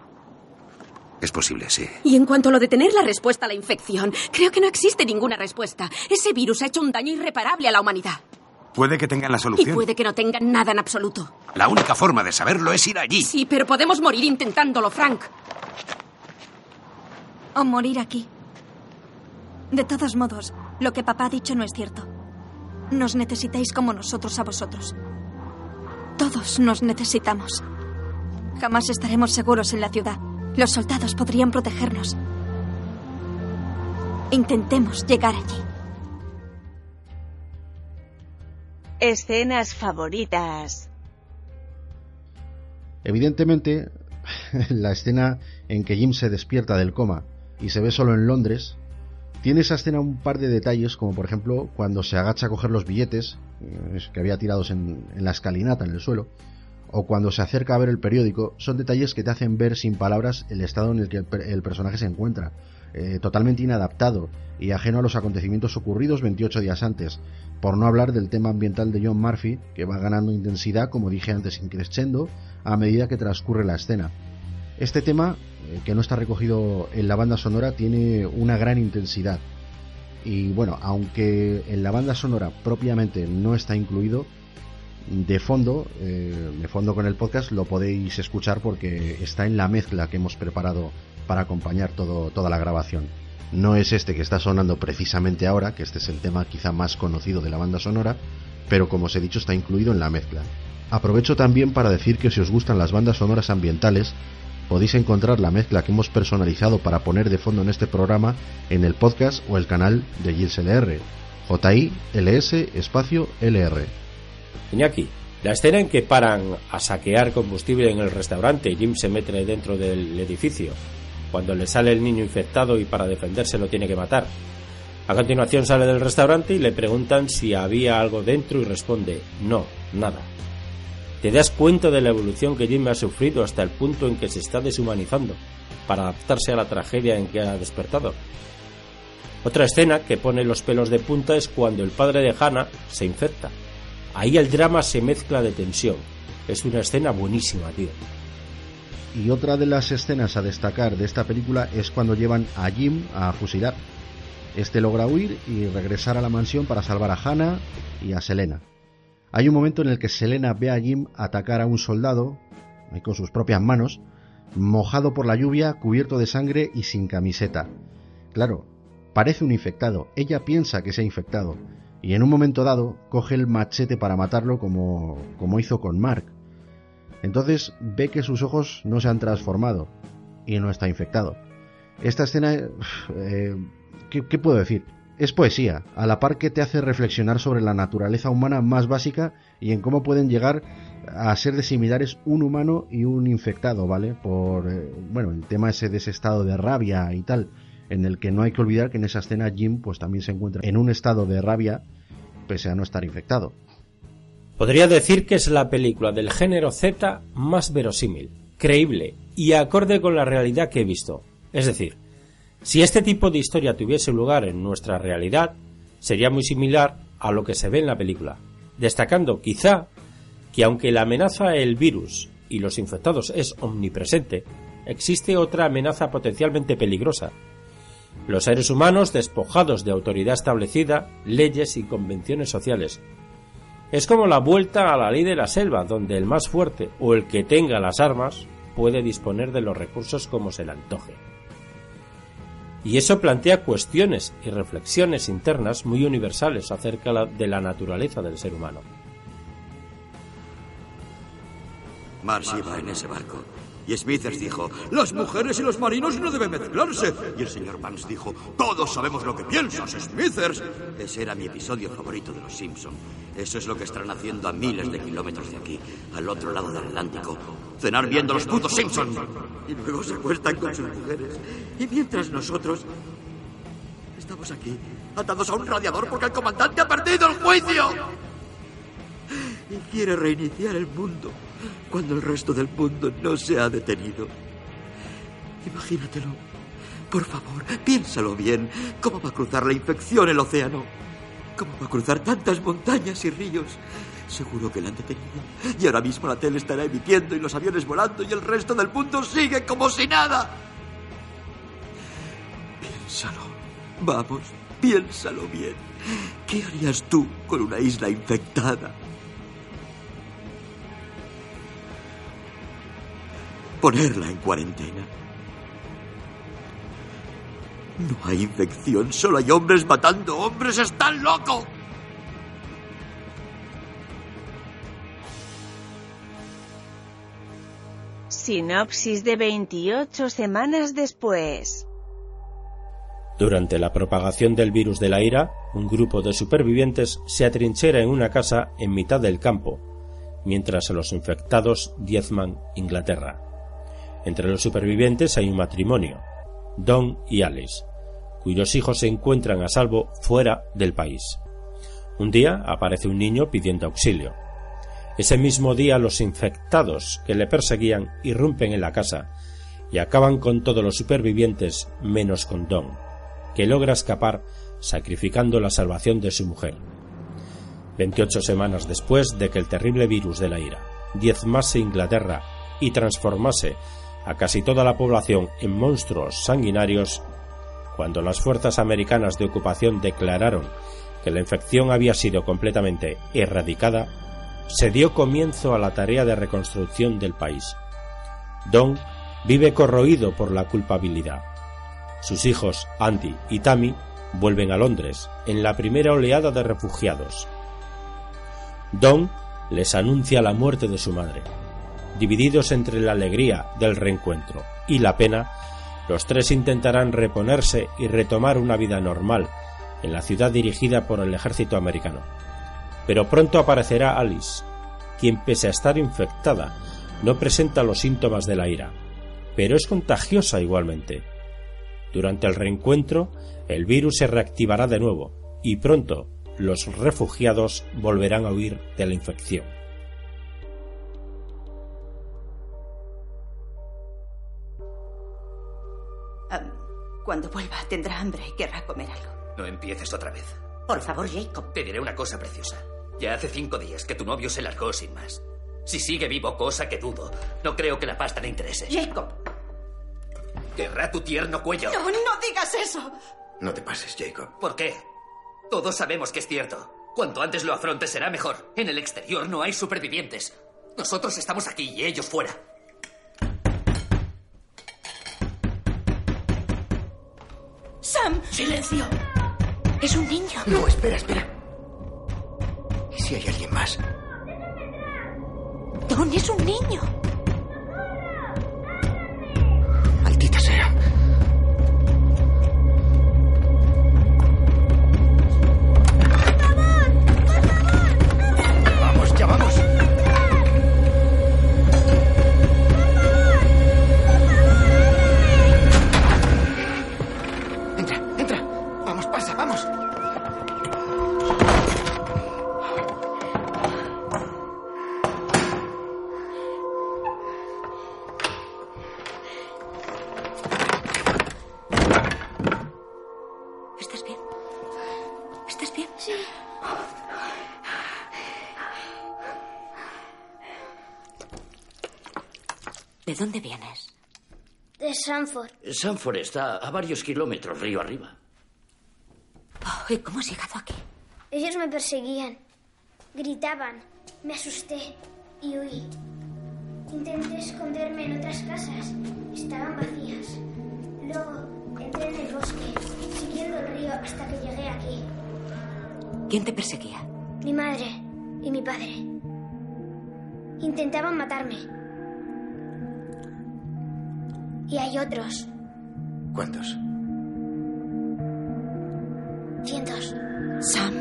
es posible, sí. Y en cuanto a lo de tener la respuesta a la infección, creo que no existe ninguna respuesta. Ese virus ha hecho un daño irreparable a la humanidad. Puede que tengan la Y solución. puede que no tengan nada en absoluto. La única forma de saberlo es ir allí. Sí, pero podemos morir intentándolo, Frank. O morir aquí. De todos modos, lo que papá ha dicho no es cierto. Nos necesitáis como nosotros a vosotros. Todos nos necesitamos. Jamás estaremos seguros en la ciudad. Los soldados podrían protegernos. Intentemos llegar allí. Escenas favoritas. Evidentemente, la escena en que Jim se despierta del coma y se ve solo en Londres, tiene esa escena un par de detalles, como por ejemplo cuando se agacha a coger los billetes eh, que había tirados en, la escalinata, en el suelo, o cuando se acerca a ver el periódico, son detalles que te hacen ver sin palabras el estado en el que el personaje se encuentra, eh, totalmente inadaptado y ajeno a los acontecimientos ocurridos 28 días antes, por no hablar del tema ambiental de John Murphy, que va ganando intensidad, como dije antes, increscendo a medida que transcurre la escena. Este tema, eh, que no está recogido en la banda sonora, tiene una gran intensidad. Y bueno, aunque en la banda sonora propiamente no está incluido, de fondo, eh, de fondo con el podcast lo podéis escuchar porque está en la mezcla que hemos preparado para acompañar todo, toda la grabación. No es este que está sonando precisamente ahora, que este es el tema quizá más conocido de la banda sonora, pero como os he dicho está incluido en la mezcla. Aprovecho también para decir que si os gustan las bandas sonoras ambientales, podéis encontrar la mezcla que hemos personalizado para poner de fondo en este programa en el podcast o el canal de Gilles LR. J-I-L-S espacio LR. Iñaki, la escena en que paran a saquear combustible en el restaurante y Jim se mete dentro del edificio, cuando le sale el niño infectado y para defenderse lo tiene que matar. A continuación sale del restaurante y le preguntan si había algo dentro y responde, no, nada. Te das cuenta de la evolución que Jim ha sufrido hasta el punto en que se está deshumanizando para adaptarse a la tragedia en que ha despertado. Otra escena que pone los pelos de punta es cuando el padre de Hannah se infecta. Ahí el drama se mezcla de tensión. Es una escena buenísima, tío. Y otra de las escenas a destacar de esta película es cuando llevan a Jim a fusilar. Este logra huir y regresar a la mansión para salvar a Hannah y a Selena. Hay un momento en el que Selena ve a Jim atacar a un soldado, con sus propias manos, mojado por la lluvia, cubierto de sangre y sin camiseta. Claro, parece un infectado. Ella piensa que se ha infectado. Y en un momento dado coge el machete para matarlo como, como hizo con Mark. Entonces ve que sus ojos no se han transformado y no está infectado. Esta escena, eh, ¿qué, puedo decir? Es poesía, a la par que te hace reflexionar sobre la naturaleza humana más básica y en cómo pueden llegar a ser de similares un humano y un infectado, ¿vale? Por, eh, bueno, el tema ese de ese estado de rabia y tal, en el que no hay que olvidar que en esa escena Jim pues también se encuentra en un estado de rabia pese a no estar infectado. Podría decir que es la película del género Z más verosímil, creíble y acorde con la realidad que he visto. Es decir, si este tipo de historia tuviese lugar en nuestra realidad, sería muy similar a lo que se ve en la película, destacando quizá que aunque la amenaza el virus y los infectados es omnipresente, existe otra amenaza potencialmente peligrosa. Los seres humanos despojados de autoridad establecida, leyes y convenciones sociales. Es como la vuelta a la ley de la selva, donde el más fuerte o el que tenga las armas puede disponer de los recursos como se le antoje. Y eso plantea cuestiones y reflexiones internas muy universales acerca de la naturaleza del ser humano. Mars iba en ese barco. Y Smithers dijo, las mujeres y los marinos no deben mezclarse. Y el señor Vance dijo, todos sabemos lo que piensas, Smithers. Ese era mi episodio favorito de Los Simpson. Eso es lo que están haciendo a miles de kilómetros de aquí, al otro lado del Atlántico. Cenar viendo los putos Simpson. Y luego se acuestan con sus mujeres. Y mientras nosotros estamos aquí, atados a un radiador porque el comandante ha perdido el juicio. Y quiere reiniciar el mundo cuando el resto del mundo no se ha detenido. Imagínatelo. Por favor, piénsalo bien. ¿Cómo va a cruzar la infección el océano? ¿Cómo va a cruzar tantas montañas y ríos? Seguro que la han detenido. Y ahora mismo la tele estará emitiendo y los aviones volando y el resto del mundo sigue como si nada. Piénsalo. Vamos, piénsalo bien. ¿Qué harías tú con una isla infectada? Ponerla en cuarentena. No hay infección, solo hay hombres matando hombres. ¡Están loco! Sinopsis de 28 semanas después. Durante la propagación del virus de la ira, un grupo de supervivientes se atrinchera en una casa en mitad del campo, mientras los infectados diezman Inglaterra. Entre los supervivientes hay un matrimonio, Don y Alice, cuyos hijos se encuentran a salvo fuera del país. Un día aparece un niño pidiendo auxilio. Ese mismo día los infectados que le perseguían irrumpen en la casa y acaban con todos los supervivientes menos con Don, que logra escapar sacrificando la salvación de su mujer. 28 semanas después de que el terrible virus de la ira diezmase Inglaterra y transformase a casi toda la población en monstruos sanguinarios, cuando las fuerzas americanas de ocupación declararon que la infección había sido completamente erradicada, se dio comienzo a la tarea de reconstrucción del país. Don vive corroído por la culpabilidad. Sus hijos, Andy y Tammy, vuelven a Londres en la primera oleada de refugiados. Don les anuncia la muerte de su madre. Divididos entre la alegría del reencuentro y la pena, los tres intentarán reponerse y retomar una vida normal en la ciudad dirigida por el ejército americano. Pero pronto aparecerá Alice, quien pese a estar infectada, no presenta los síntomas de la ira, pero es contagiosa igualmente. Durante el reencuentro, el virus se reactivará de nuevo y pronto los refugiados volverán a huir de la infección. Cuando vuelva tendrá hambre y querrá comer algo. No empieces otra vez. Por favor, Jacob. Te diré una cosa preciosa. Ya hace cinco días que tu novio se largó sin más. Si sigue vivo, cosa que dudo, no creo que la pasta le interese. Jacob. Querrá tu tierno cuello. No, no digas eso. No te pases, Jacob. ¿Por qué? Todos sabemos que es cierto. Cuanto antes lo afrontes será mejor. En el exterior no hay supervivientes. Nosotros estamos aquí y ellos fuera. Sam. Silencio. Es un niño. No, espera, espera. ¿Y si hay alguien más? Don es un niño. Sanford. Está a varios kilómetros río arriba. Cómo has llegado aquí? Ellos me perseguían. Gritaban. Me asusté y huí. Intenté esconderme en otras casas. Estaban vacías. Luego entré en el bosque, siguiendo el río hasta que llegué aquí. ¿Quién te perseguía? Mi madre y mi padre. Intentaban matarme. Y hay otros. ¿Cuántos? Cientos. Sam.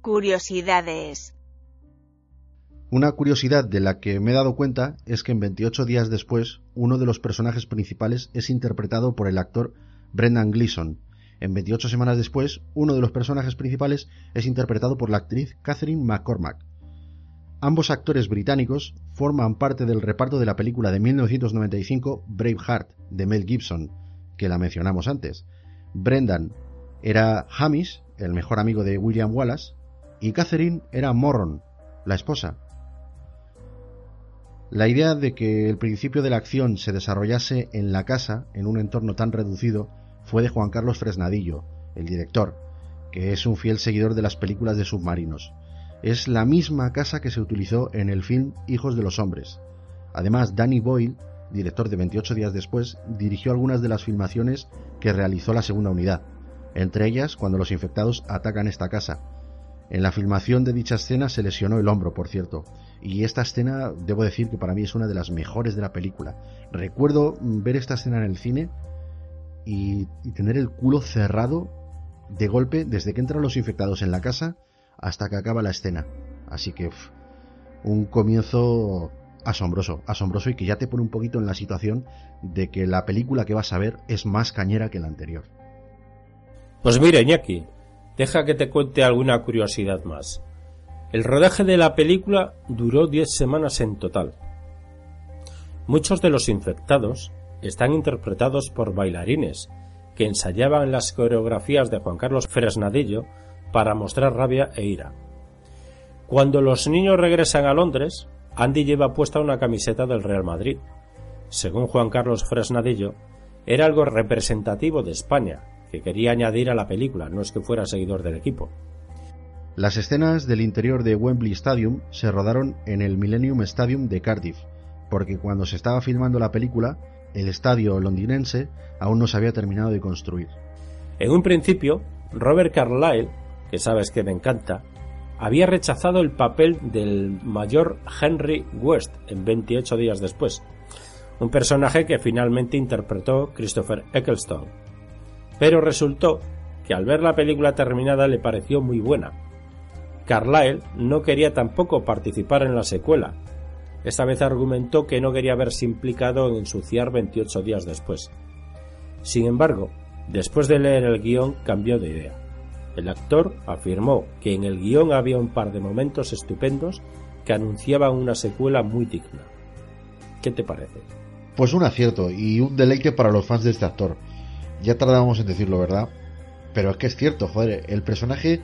Curiosidades. Una curiosidad de la que me he dado cuenta es que en 28 días después, uno de los personajes principales es interpretado por el actor Brendan Gleeson. En 28 semanas después, uno de los personajes principales es interpretado por la actriz Catherine McCormack. Ambos actores británicos forman parte del reparto de la película de 1995 Braveheart de Mel Gibson, que la mencionamos antes. Brendan era Hamish, el mejor amigo de William Wallace, y Catherine era Morron, la esposa. La idea de que el principio de la acción se desarrollase en la casa, en un entorno tan reducido, fue de Juan Carlos Fresnadillo, el director, que es un fiel seguidor de las películas de submarinos. Es la misma casa que se utilizó en el film Hijos de los Hombres. Además, Danny Boyle, director de 28 días después, dirigió algunas de las filmaciones que realizó la segunda unidad, entre ellas cuando los infectados atacan esta casa, en la filmación de dicha escena se lesionó el hombro, por cierto, y esta escena debo decir que para mí es una de las mejores de la película. Recuerdo ver esta escena en el cine y, tener el culo cerrado de golpe desde que entran los infectados en la casa hasta que acaba la escena. Así que un comienzo asombroso, asombroso y que ya te pone un poquito en la situación de que la película que vas a ver es más cañera que la anterior. Pues mira, Iñaki, Deja que te cuente alguna curiosidad más. El rodaje de la película duró 10 semanas en total. Muchos de los infectados están interpretados por bailarines que ensayaban las coreografías de Juan Carlos Fresnadillo para mostrar rabia e ira. Cuando los niños regresan a Londres, Andy lleva puesta una camiseta del Real Madrid. Según Juan Carlos Fresnadillo, era algo representativo de España, que quería añadir a la película, no es que fuera seguidor del equipo. Las escenas del interior de Wembley Stadium se rodaron en el Millennium Stadium de Cardiff, porque cuando se estaba filmando la película, el estadio londinense aún no se había terminado de construir. En un principio, Robert Carlyle, que sabes que me encanta, había rechazado el papel del mayor Henry West en 28 días después, un personaje que finalmente interpretó Christopher Eccleston, pero resultó que al ver la película terminada le pareció muy buena. Carlyle no quería tampoco participar en la secuela. Esta vez argumentó que no quería verse implicado en ensuciar 28 días después. Sin embargo, después de leer el guion cambió de idea. El actor afirmó que en el guion había un par de momentos estupendos que anunciaban una secuela muy digna. ¿Qué te parece? Pues un acierto y un deleite para los fans de este actor. Ya tardábamos en decirlo, ¿verdad? Pero es que es cierto, joder, el personaje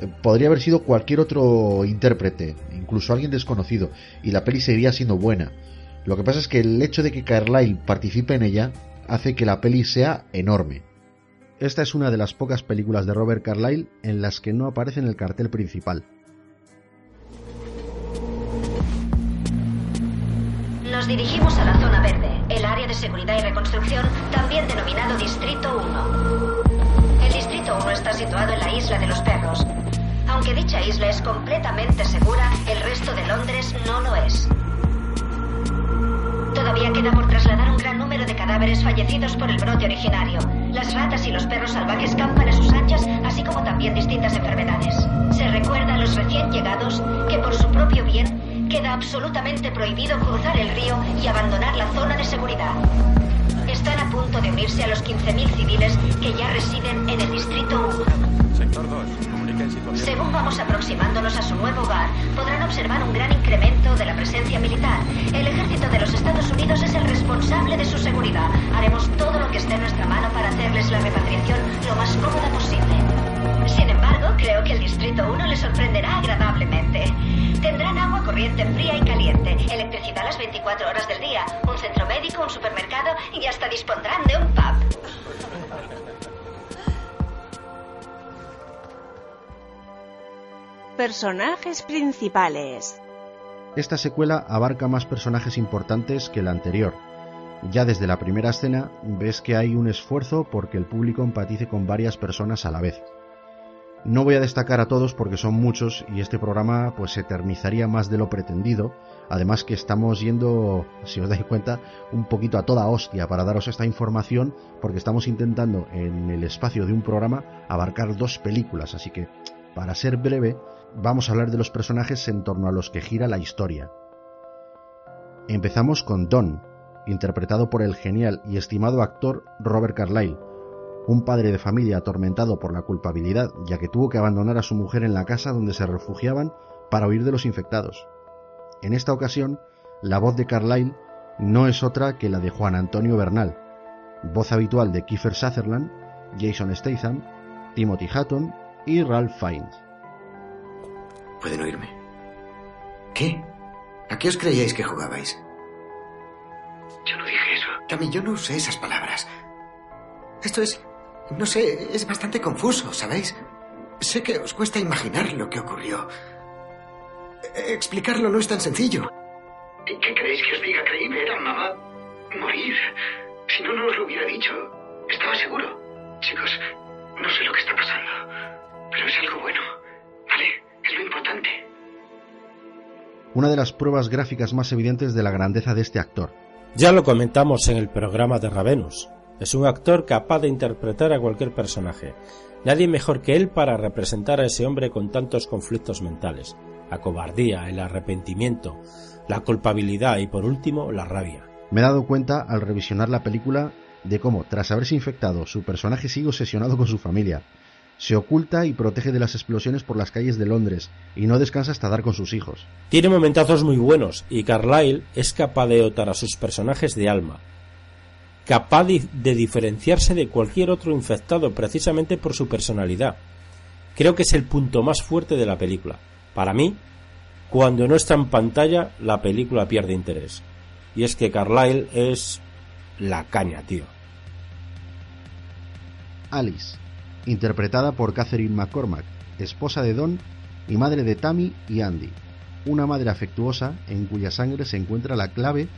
eh, podría haber sido cualquier otro intérprete, incluso alguien desconocido, y la peli seguiría siendo buena. Lo que pasa es que el hecho de que Carlyle participe en ella hace que la peli sea enorme. Esta es una de las pocas películas de Robert Carlyle en las que no aparece en el cartel principal. Nos dirigimos a la zona área de seguridad y reconstrucción, también denominado Distrito 1. El Distrito 1 está situado en la isla de los perros. Aunque dicha isla es completamente segura, el resto de Londres no lo es. Todavía queda por trasladar un gran número de cadáveres fallecidos por el brote originario. Las ratas y los perros salvajes campan a sus anchas, así como también distintas enfermedades. Se recuerda a los recién llegados que por su propio bien Queda absolutamente prohibido cruzar el río y abandonar la zona de seguridad. Están a punto de unirse a los 15.000 civiles que ya residen en el Distrito 1. Sector 2, Según vamos aproximándonos a su nuevo hogar, podrán observar un gran incremento de la presencia militar. El ejército de los Estados Unidos es el responsable de su seguridad. Haremos todo lo que esté en nuestra mano para hacerles la repatriación lo más cómoda posible. Sin embargo, creo que el Distrito 1 les sorprenderá agradablemente. Tendrán agua corriente fría y caliente, electricidad las 24 horas del día, un centro médico, un supermercado y hasta dispondrán de un pub. personajes principales. Esta secuela abarca más personajes importantes que la anterior. Ya desde la primera escena ves que hay un esfuerzo porque el público empatice con varias personas a la vez. No voy a destacar a todos porque son muchos y este programa pues se eternizaría más de lo pretendido, además que estamos yendo, si os dais cuenta, un poquito a toda hostia para daros esta información porque estamos intentando en el espacio de un programa abarcar dos películas, así que para ser breve vamos a hablar de los personajes en torno a los que gira la historia. Empezamos con Don, interpretado por el genial y estimado actor Robert Carlyle, un padre de familia atormentado por la culpabilidad, ya que tuvo que abandonar a su mujer en la casa donde se refugiaban para huir de los infectados. En esta ocasión, la voz de Carlyle no es otra que la de Juan Antonio Bernal, voz habitual de Kiefer Sutherland, Jason Statham, Timothy Hutton y Ralph Fiennes. ¿Pueden oírme? ¿Qué? ¿A qué os creíais que jugabais? Yo no dije eso. Cami, yo no usé esas palabras. Esto es... No sé, es bastante confuso, ¿sabéis? Sé que os cuesta imaginar lo que ocurrió. E- Explicarlo no es tan sencillo. ¿Qué, qué queréis que os diga? Creí ver a mamá morir. Si no, no os lo hubiera dicho. Estaba seguro. Chicos, no sé lo que está pasando. Pero es algo bueno. ¿Vale? Es lo importante. Una de las pruebas gráficas más evidentes de la grandeza de este actor. Ya lo comentamos en el programa de Ravenus. Es un actor capaz de interpretar a cualquier personaje. Nadie mejor que él para representar a ese hombre con tantos conflictos mentales. La cobardía, el arrepentimiento, la culpabilidad y por último la rabia. Me he dado cuenta al revisionar la película de cómo, tras haberse infectado, su personaje sigue obsesionado con su familia. Se oculta y protege de las explosiones por las calles de Londres y no descansa hasta dar con sus hijos. Tiene momentazos muy buenos y Carlyle es capaz de dotar a sus personajes de alma, capaz de diferenciarse de cualquier otro infectado precisamente por su personalidad. Creo que es el punto más fuerte de la película. Para mí, cuando no está en pantalla, la película pierde interés. Y es que Carlyle es la caña, tío. Alice, interpretada por Catherine McCormack, esposa de Don y madre de Tammy y Andy, una madre afectuosa en cuya sangre se encuentra la clave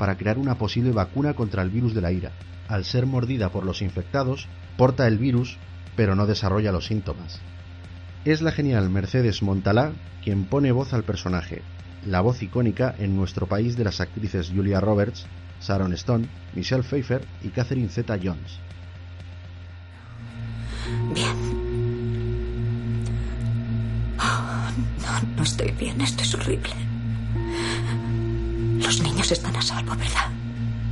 para crear una posible vacuna contra el virus de la ira. Al ser mordida por los infectados, porta el virus, pero no desarrolla los síntomas. Es la genial Mercedes Montalá quien pone voz al personaje, la voz icónica en nuestro país de las actrices Julia Roberts, Sharon Stone, Michelle Pfeiffer y Catherine Zeta-Jones. Oh, no, no estoy bien. Esto es horrible. Los niños están a salvo, ¿verdad?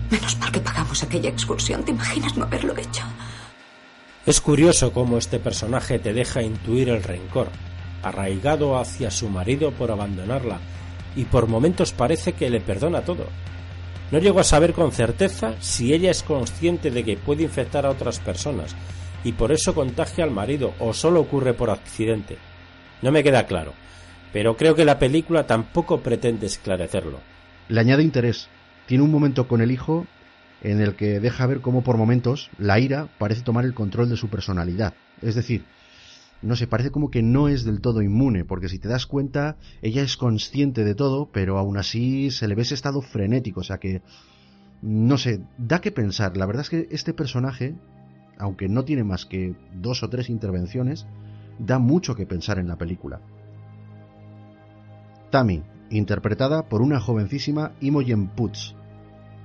Menos mal que pagamos aquella excursión. ¿Te imaginas no haberlo hecho? Es curioso cómo este personaje te deja intuir el rencor, arraigado hacia su marido por abandonarla, y por momentos parece que le perdona todo. No llego a saber con certeza si ella es consciente de que puede infectar a otras personas y por eso contagia al marido o solo ocurre por accidente. No me queda claro, pero creo que la película tampoco pretende esclarecerlo. Le añade interés. Tiene un momento con el hijo en el que deja ver cómo por momentos la ira parece tomar el control de su personalidad. Es decir, no sé, parece como que no es del todo inmune, porque si te das cuenta, ella es consciente de todo, pero aún así se le ve ese estado frenético, o sea que, no sé, da que pensar. La verdad es que este personaje, aunque no tiene más que dos o tres intervenciones, da mucho que pensar en la película. Tammy, interpretada por una jovencísima Imogen Poots,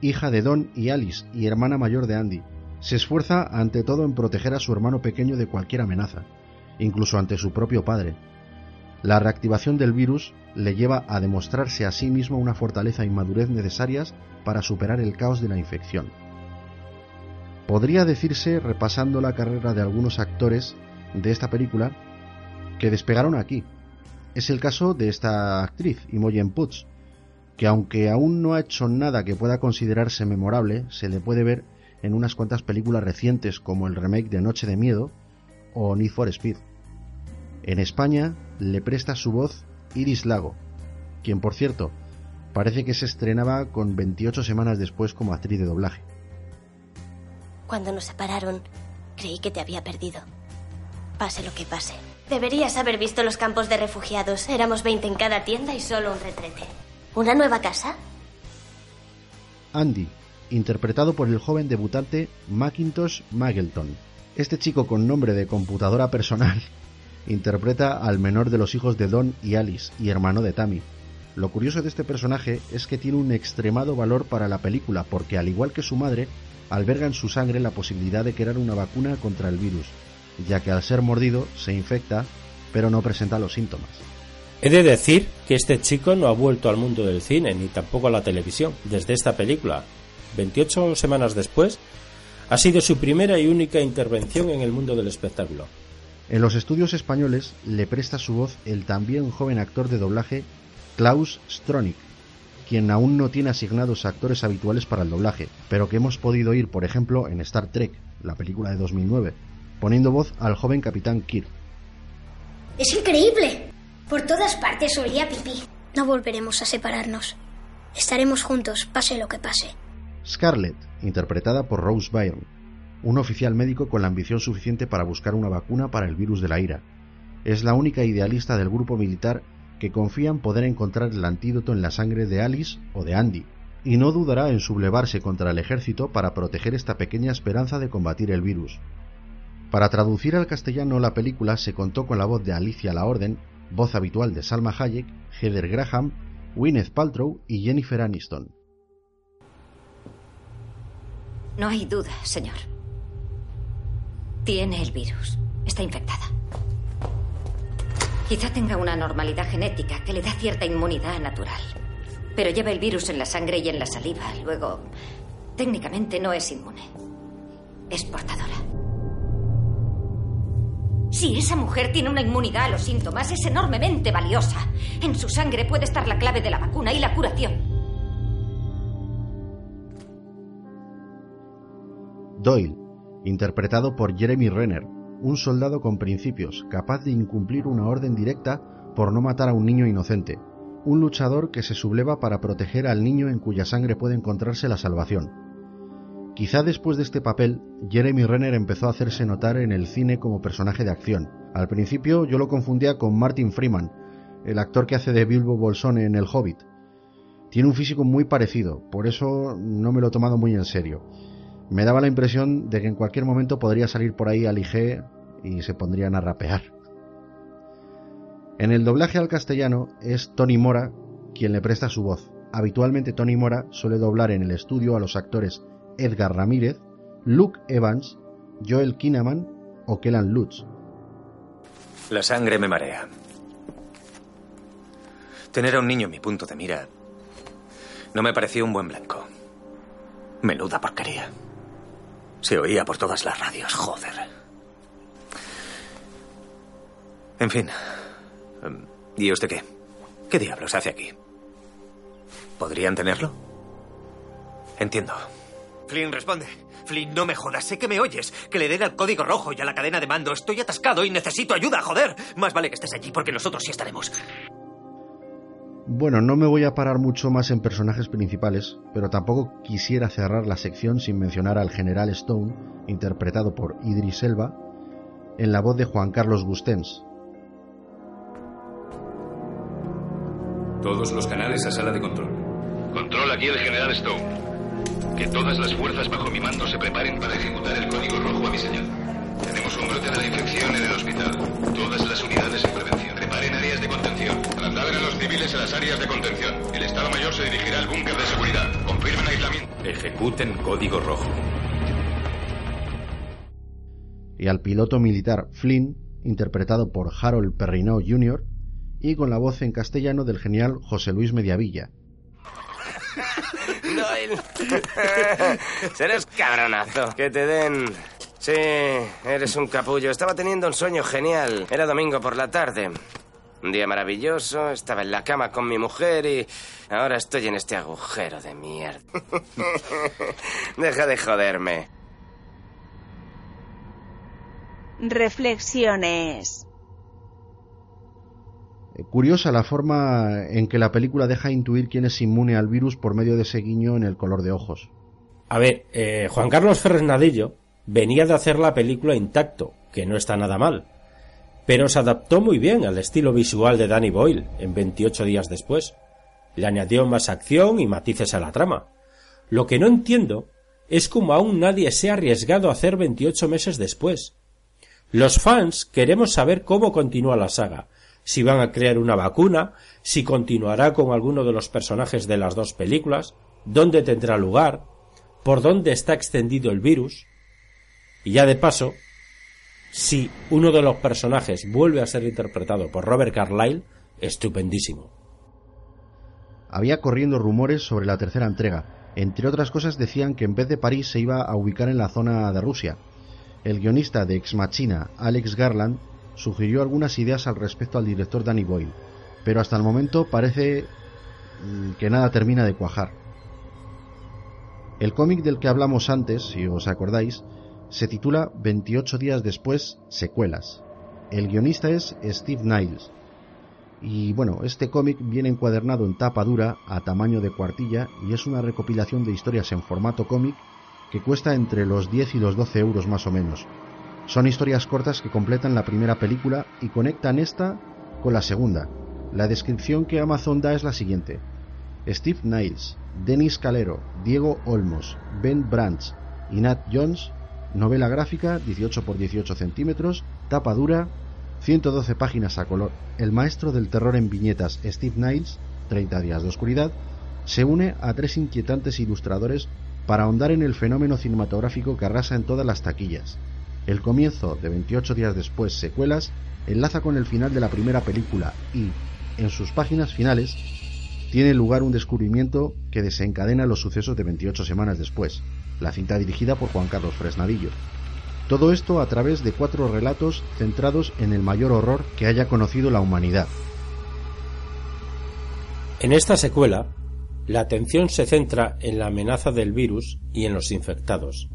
hija de Don y Alice y hermana mayor de Andy, se esfuerza ante todo en proteger a su hermano pequeño de cualquier amenaza, incluso ante su propio padre. La reactivación del virus le lleva a demostrarse a sí mismo una fortaleza y madurez necesarias para superar el caos de la infección. Podría decirse, repasando la carrera de algunos actores de esta película, que despegaron aquí. Es el caso de esta actriz, Imogen Poots, que aunque aún no ha hecho nada que pueda considerarse memorable, se le puede ver en unas cuantas películas recientes como el remake de Noche de Miedo o Need for Speed. En España le presta su voz Iris Lago, quien por cierto parece que se estrenaba con 28 semanas después como actriz de doblaje. Cuando nos separaron, creí que te había perdido. Pase lo que pase. Deberías haber visto los campos de refugiados. Éramos 20 en cada tienda y solo un retrete. ¿Una nueva casa? Andy, interpretado por el joven debutante Macintosh Magelton. Este chico con nombre de computadora personal interpreta al menor de los hijos de Don y Alice y hermano de Tammy. Lo curioso de este personaje es que tiene un extremado valor para la película porque al igual que su madre, alberga en su sangre la posibilidad de crear una vacuna contra el virus, ya que al ser mordido se infecta pero no presenta los síntomas. He de decir que este chico no ha vuelto al mundo del cine ni tampoco a la televisión desde esta película. 28 semanas después, ha sido su primera y única intervención en el mundo del espectáculo. En los estudios españoles le presta su voz el también joven actor de doblaje Klaus Stronik, quien aún no tiene asignados actores habituales para el doblaje, pero que hemos podido oír, por ejemplo, en Star Trek, la película de 2009, poniendo voz al joven capitán Kirk. ¡Es increíble! Por todas partes olía pipí. No volveremos a separarnos. Estaremos juntos, pase lo que pase. Scarlett, interpretada por Rose Byrne, un oficial médico con la ambición suficiente para buscar una vacuna para el virus de la ira. Es la única idealista del grupo militar que confía en poder encontrar el antídoto en la sangre de Alice o de Andy, y no dudará en sublevarse contra el ejército para proteger esta pequeña esperanza de combatir el virus. Para traducir al castellano la película se contó con la voz de Alicia La Orden, voz habitual de Salma Hayek, Heather Graham, Gwyneth Paltrow y Jennifer Aniston. No hay duda, señor. Tiene el virus. Está infectada. Quizá tenga una normalidad genética que le da cierta inmunidad natural. Pero lleva el virus en la sangre y en la saliva. Luego, técnicamente no es inmune. Es portadora. Si esa mujer tiene una inmunidad a los síntomas, es enormemente valiosa. En su sangre puede estar la clave de la vacuna y la curación. Doyle, interpretado por Jeremy Renner, un soldado con principios, capaz de incumplir una orden directa por no matar a un niño inocente, un luchador que se subleva para proteger al niño en cuya sangre puede encontrarse la salvación. Quizá después de este papel, Jeremy Renner empezó a hacerse notar en el cine como personaje de acción. Al principio yo lo confundía con Martin Freeman, el actor que hace de Bilbo Bolsón en El Hobbit. Tiene un físico muy parecido, por eso no me lo he tomado muy en serio. Me daba la impresión de que en cualquier momento podría salir por ahí al IG y se pondrían a rapear. En el doblaje al castellano es Tony Mora quien le presta su voz. Habitualmente Tony Mora suele doblar en el estudio a los actores Edgar Ramírez, Luke Evans, Joel Kinnaman o Kellan Lutz. La sangre me marea. Tener a un niño en mi punto de mira no me pareció un buen blanco. Menuda porquería. Se oía por todas las radios, joder. En fin. ¿Y usted qué? ¿Qué diablos hace aquí? ¿Podrían tenerlo? Entiendo. Flynn, responde. Flynn, no me jodas, sé que me oyes. Que le den al código rojo y a la cadena de mando. Estoy atascado y necesito ayuda, joder. Más vale que estés allí porque nosotros sí estaremos. Bueno, no me voy a parar mucho más en personajes principales, pero tampoco quisiera cerrar la sección sin mencionar al general Stone, interpretado por Idris Elba, en la voz de Juan Carlos Gustens. Todos los canales a sala de control. Control aquí el general Stone. Que todas las fuerzas bajo mi mando se preparen para ejecutar el código rojo a mi señal. Tenemos un brote de la infección en el hospital. Todas las unidades en prevención. Preparen áreas de contención. Trasladen a los civiles a las áreas de contención. El Estado Mayor se dirigirá al búnker de seguridad. Confirmen aislamiento. Ejecuten código rojo. Y al piloto militar Flynn, interpretado por Harold Perrineau Jr., y con la voz en castellano del genial José Luis Mediavilla. Doyle. Serás cabronazo. Que te den. Sí, eres un capullo. Estaba teniendo un sueño genial. Era domingo por la tarde. Un día maravilloso. Estaba en la cama con mi mujer y ahora estoy en este agujero de mierda. Deja de joderme. Reflexiones. Curiosa la forma en que la película deja intuir quién es inmune al virus por medio de ese guiño en el color de ojos. A ver, eh, Juan Carlos Fernadillo venía de hacer la película intacto, que no está nada mal. pero se adaptó muy bien al estilo visual de Danny Boyle en 28 días después. Le añadió más acción y matices a la trama. Lo que no entiendo es como aún nadie se ha arriesgado a hacer 28 meses después. Los fans queremos saber cómo continúa la saga, si van a crear una vacuna, si continuará con alguno de los personajes de las dos películas, dónde tendrá lugar, por dónde está extendido el virus. Y ya de paso, si uno de los personajes vuelve a ser interpretado por Robert Carlyle, estupendísimo. Había corriendo rumores sobre la tercera entrega. Entre otras cosas decían que en vez de París se iba a ubicar en la zona de Rusia. El guionista de Ex Machina, Alex Garland, sugirió algunas ideas al respecto al director Danny Boyle, pero hasta el momento parece mm, que nada termina de cuajar. El cómic del que hablamos antes, si os acordáis, se titula 28 días después, secuelas. El guionista es Steve Niles. Y bueno, este cómic viene encuadernado en tapa dura, a tamaño de cuartilla, y es una recopilación de historias en formato cómic que cuesta entre los 10 y los 12 euros más o menos, son historias cortas que completan la primera película y conectan esta con la segunda. La descripción que Amazon da es la siguiente. Steve Niles, Dennis Calero, Diego Olmos, Ben Branch y Nat Jones, novela gráfica 18 x 18 centímetros, tapa dura, 112 páginas a color. El maestro del terror en viñetas Steve Niles, 30 días de oscuridad, se une a tres inquietantes ilustradores para ahondar en el fenómeno cinematográfico que arrasa en todas las taquillas. El comienzo de 28 días después, secuelas, enlaza con el final de la primera película y, en sus páginas finales, tiene lugar un descubrimiento que desencadena los sucesos de 28 semanas después, la cinta dirigida por Juan Carlos Fresnadillo. Todo esto a través de cuatro relatos centrados en el mayor horror que haya conocido la humanidad. En esta secuela, la atención se centra en la amenaza del virus y en los infectados,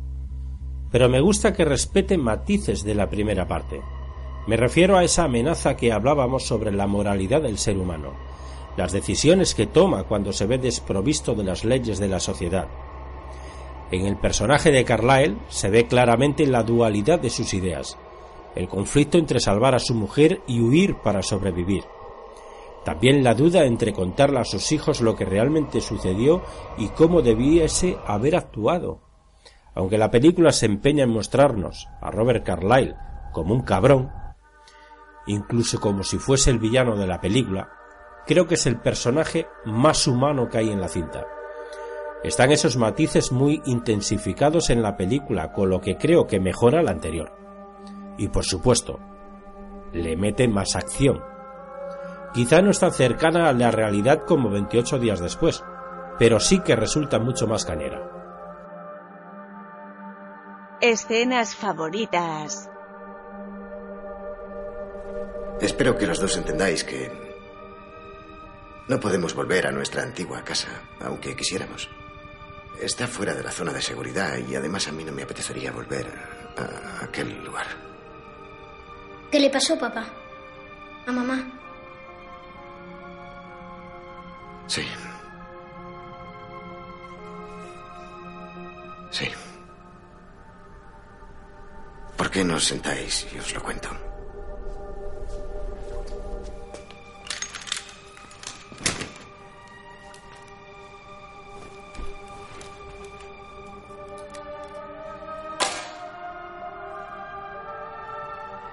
pero me gusta que respete matices de la primera parte. Me refiero a esa amenaza que hablábamos sobre la moralidad del ser humano, las decisiones que toma cuando se ve desprovisto de las leyes de la sociedad. En el personaje de Carlyle se ve claramente la dualidad de sus ideas, el conflicto entre salvar a su mujer y huir para sobrevivir. También la duda entre contarle a sus hijos lo que realmente sucedió y cómo debiese haber actuado. Aunque la película se empeña en mostrarnos a Robert Carlyle como un cabrón, incluso como si fuese el villano de la película, creo que es el personaje más humano que hay en la cinta. Están esos matices muy intensificados en la película, con lo que creo que mejora la anterior. Y por supuesto, le mete más acción. Quizá no es tan cercana a la realidad como 28 días después, pero sí que resulta mucho más canera. Escenas favoritas. Espero que los dos entendáis que no podemos volver a nuestra antigua casa, aunque quisiéramos. Está fuera de la zona de seguridad y además a mí no me apetecería volver a aquel lugar. ¿Qué le pasó, papá? ¿A mamá? Sí. Sí. ¿Por qué no os sentáis y os lo cuento?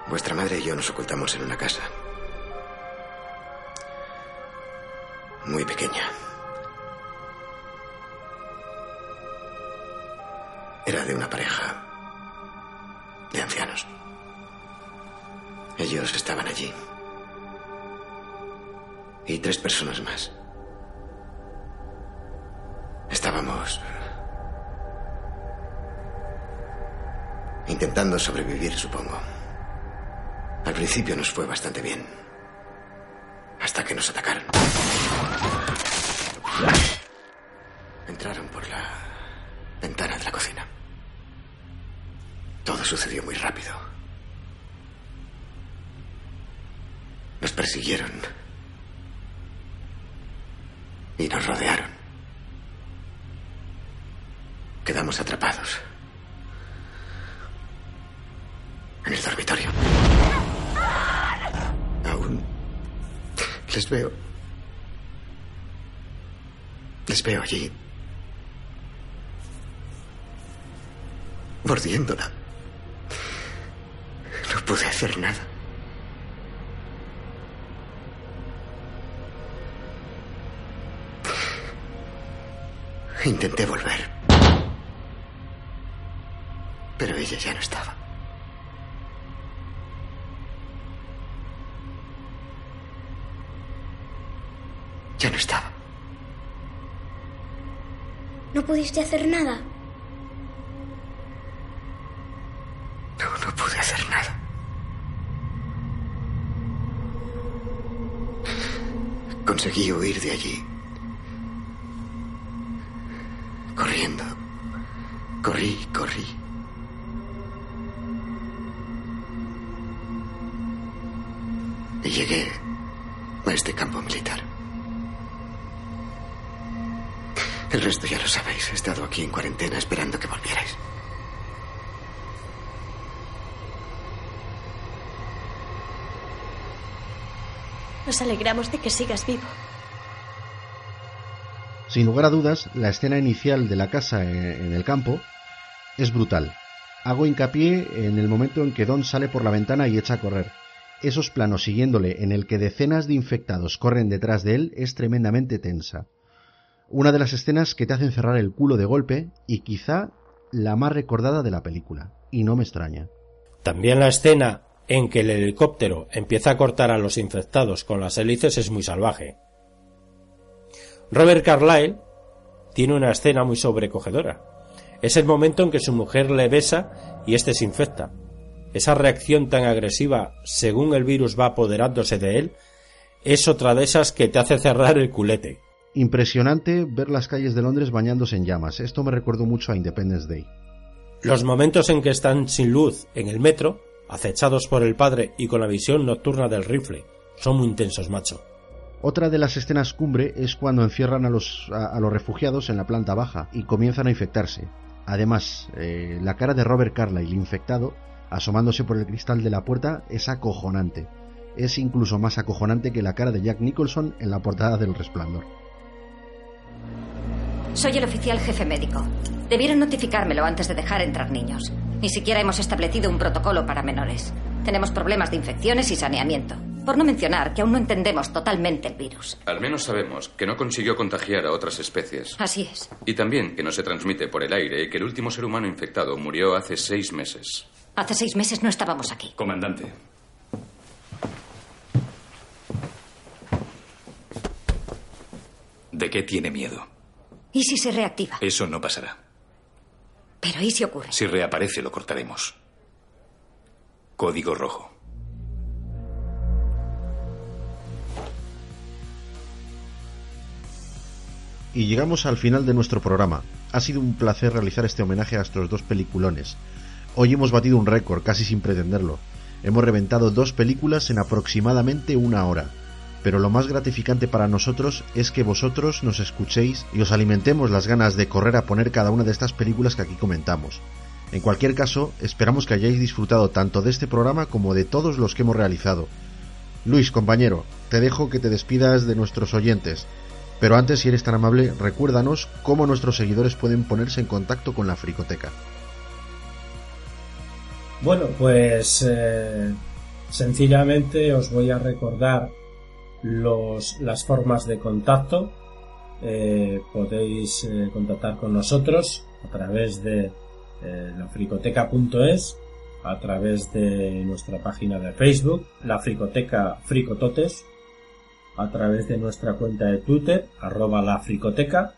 Vuestra madre y yo nos ocultamos en una casa. Muy pequeña. Era de una pareja Ellos estaban allí. Y tres personas más. Estábamos intentando sobrevivir, supongo. Al principio nos fue bastante bien. Hasta que nos atacaron. Nos persiguieron. Y nos rodearon. Quedamos atrapados. En el dormitorio. Les veo. Les veo allí. Mordiéndola. No pude hacer nada. Intenté volver. Pero ella ya no estaba. Ya no estaba. ¿No pudiste hacer nada? No, no pude hacer nada. Conseguí huir de allí. Corriendo. Corrí, corrí. Y llegué a este campo militar. El resto ya lo sabéis. He estado aquí en cuarentena esperando que volvierais. Nos alegramos de que sigas vivo. Sin lugar a dudas, la escena inicial de la casa en el campo es brutal. Hago hincapié en el momento en que Don sale por la ventana y echa a correr. Esos planos siguiéndole en el que decenas de infectados corren detrás de él es tremendamente tensa. Una de las escenas que te hacen cerrar el culo de golpe y quizá la más recordada de la película. Y no me extraña. También la escena en que el helicóptero empieza a cortar a los infectados con las hélices es muy salvaje. Robert Carlyle tiene una escena muy sobrecogedora. Es el momento en que su mujer le besa y éste se infecta. Esa reacción tan agresiva según el virus va apoderándose de él es otra de esas que te hace cerrar el culete. Impresionante ver las calles de Londres bañándose en llamas. Esto me recuerdo mucho a Independence Day. Los momentos en que están sin luz en el metro, acechados por el padre y con la visión nocturna del rifle, son muy intensos, macho. Otra de las escenas cumbre es cuando encierran a los, a, los refugiados en la planta baja y comienzan a infectarse. Además, eh, la cara de Robert Carlyle infectado, asomándose por el cristal de la puerta, es acojonante. Es incluso más acojonante que la cara de Jack Nicholson en la portada del Resplandor. Soy el oficial jefe médico. Debieron notificármelo antes de dejar entrar niños. Ni siquiera hemos establecido un protocolo para menores. Tenemos problemas de infecciones y saneamiento. Por no mencionar que aún no entendemos totalmente el virus. Al menos sabemos que no consiguió contagiar a otras especies. Así es. Y también que no se transmite por el aire y que el último ser humano infectado murió hace seis meses. Hace seis meses no estábamos aquí. Comandante. ¿De qué tiene miedo? ¿Y si se reactiva? Eso no pasará. Pero ¿y si ocurre? Si reaparece, lo cortaremos. Código rojo. Y llegamos al final de nuestro programa. Ha sido un placer realizar este homenaje a estos dos peliculones. Hoy hemos batido un récord, casi sin pretenderlo. Hemos reventado dos películas en aproximadamente una hora. Pero lo más gratificante para nosotros es que vosotros nos escuchéis y os alimentemos las ganas de correr a poner cada una de estas películas que aquí comentamos. En cualquier caso, esperamos que hayáis disfrutado tanto de este programa como de todos los que hemos realizado. Luis, compañero, te dejo que te despidas de nuestros oyentes. Pero antes, si eres tan amable, recuérdanos cómo nuestros seguidores pueden ponerse en contacto con la Fricoteca. Bueno, pues eh, sencillamente os voy a recordar los, las formas de contacto. Eh, podéis eh, contactar con nosotros a través de eh, lafricoteca.es, a través de nuestra página de Facebook, la Fricoteca Fricototes, a través de nuestra cuenta de Twitter, arroba la Fricoteca.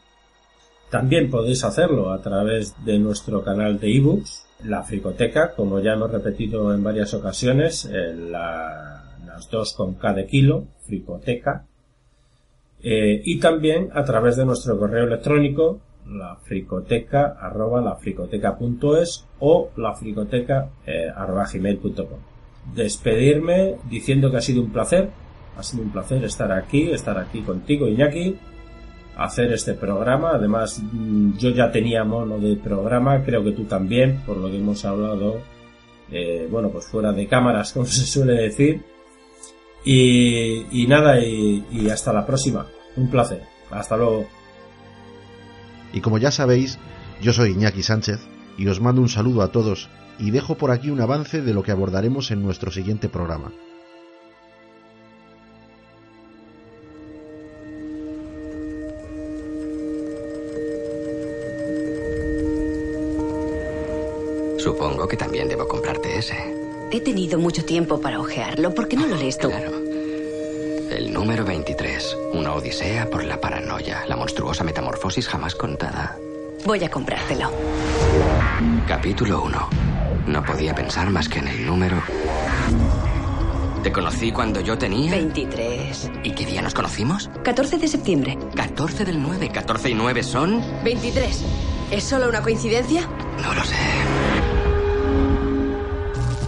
También podéis hacerlo a través de nuestro canal de ebooks, la Fricoteca, como ya hemos repetido en varias ocasiones, la, las dos con cada kilo, Fricoteca. Eh, y también a través de nuestro correo electrónico, la fricoteca arroba lafricoteca.es o lafricoteca eh, arroba gmail.com. Despedirme diciendo que ha sido un placer, ha sido un placer estar aquí, estar aquí contigo Iñaki, hacer este programa. Además, mm, yo ya tenía mono de programa, creo que tú también, por lo que hemos hablado, eh, bueno, pues fuera de cámaras, como se suele decir. Y, y nada, y, y hasta la próxima. Un placer. Hasta luego. Y como ya sabéis, yo soy Iñaki Sánchez y os mando un saludo a todos y dejo por aquí un avance de lo que abordaremos en nuestro siguiente programa. Supongo que también debo comprarte ese. He tenido mucho tiempo para ojearlo. ¿Por qué no lo lees tú? Claro. El número 23. Una odisea por la paranoia. La monstruosa metamorfosis jamás contada. Voy a comprártelo. Capítulo 1. No podía pensar más que en el número. Te conocí cuando yo tenía. 23. ¿Y qué día nos conocimos? 14 de septiembre. 14 del 9. 14 y 9 son. 23. ¿Es solo una coincidencia? No lo sé.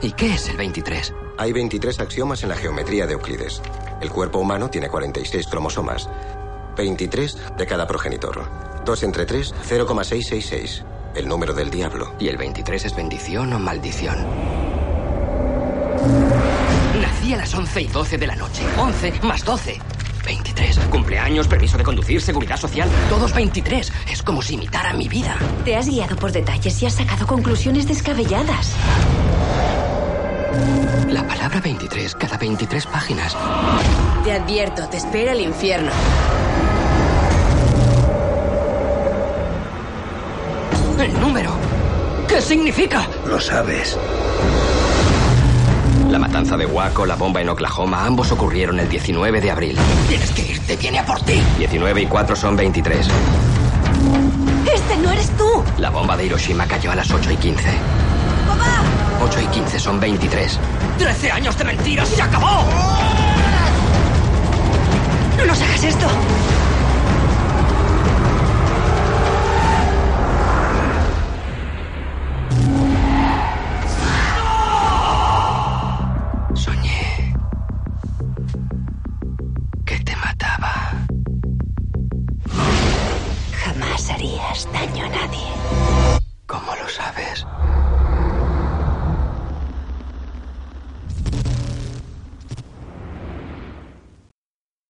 ¿Y qué es el 23? Hay 23 axiomas en la geometría de Euclides. El cuerpo humano tiene 46 cromosomas. 23 de cada progenitor. 2 entre 3, 0,666. El número del diablo. ¿Y el 23 es bendición o maldición? Nací a las 11 y 12 de la noche. 11 más 12. 23. Cumpleaños, permiso de conducir, seguridad social. Todos 23. Es como si imitara mi vida. Te has guiado por detalles y has sacado conclusiones descabelladas. La palabra 23 cada 23 páginas. Te advierto, te espera el infierno. El número. ¿Qué significa? Lo sabes. La matanza de Waco, la bomba en Oklahoma, ambos ocurrieron el 19 de abril. Tienes que irte, viene a por ti. 19 y 4 son 23. ¡Este no eres tú! La bomba de Hiroshima cayó a las 8 y 15. ¡Papá! 8 y 15 son 23. ¡13 años de mentiras y se acabó! ¡No nos hagas esto!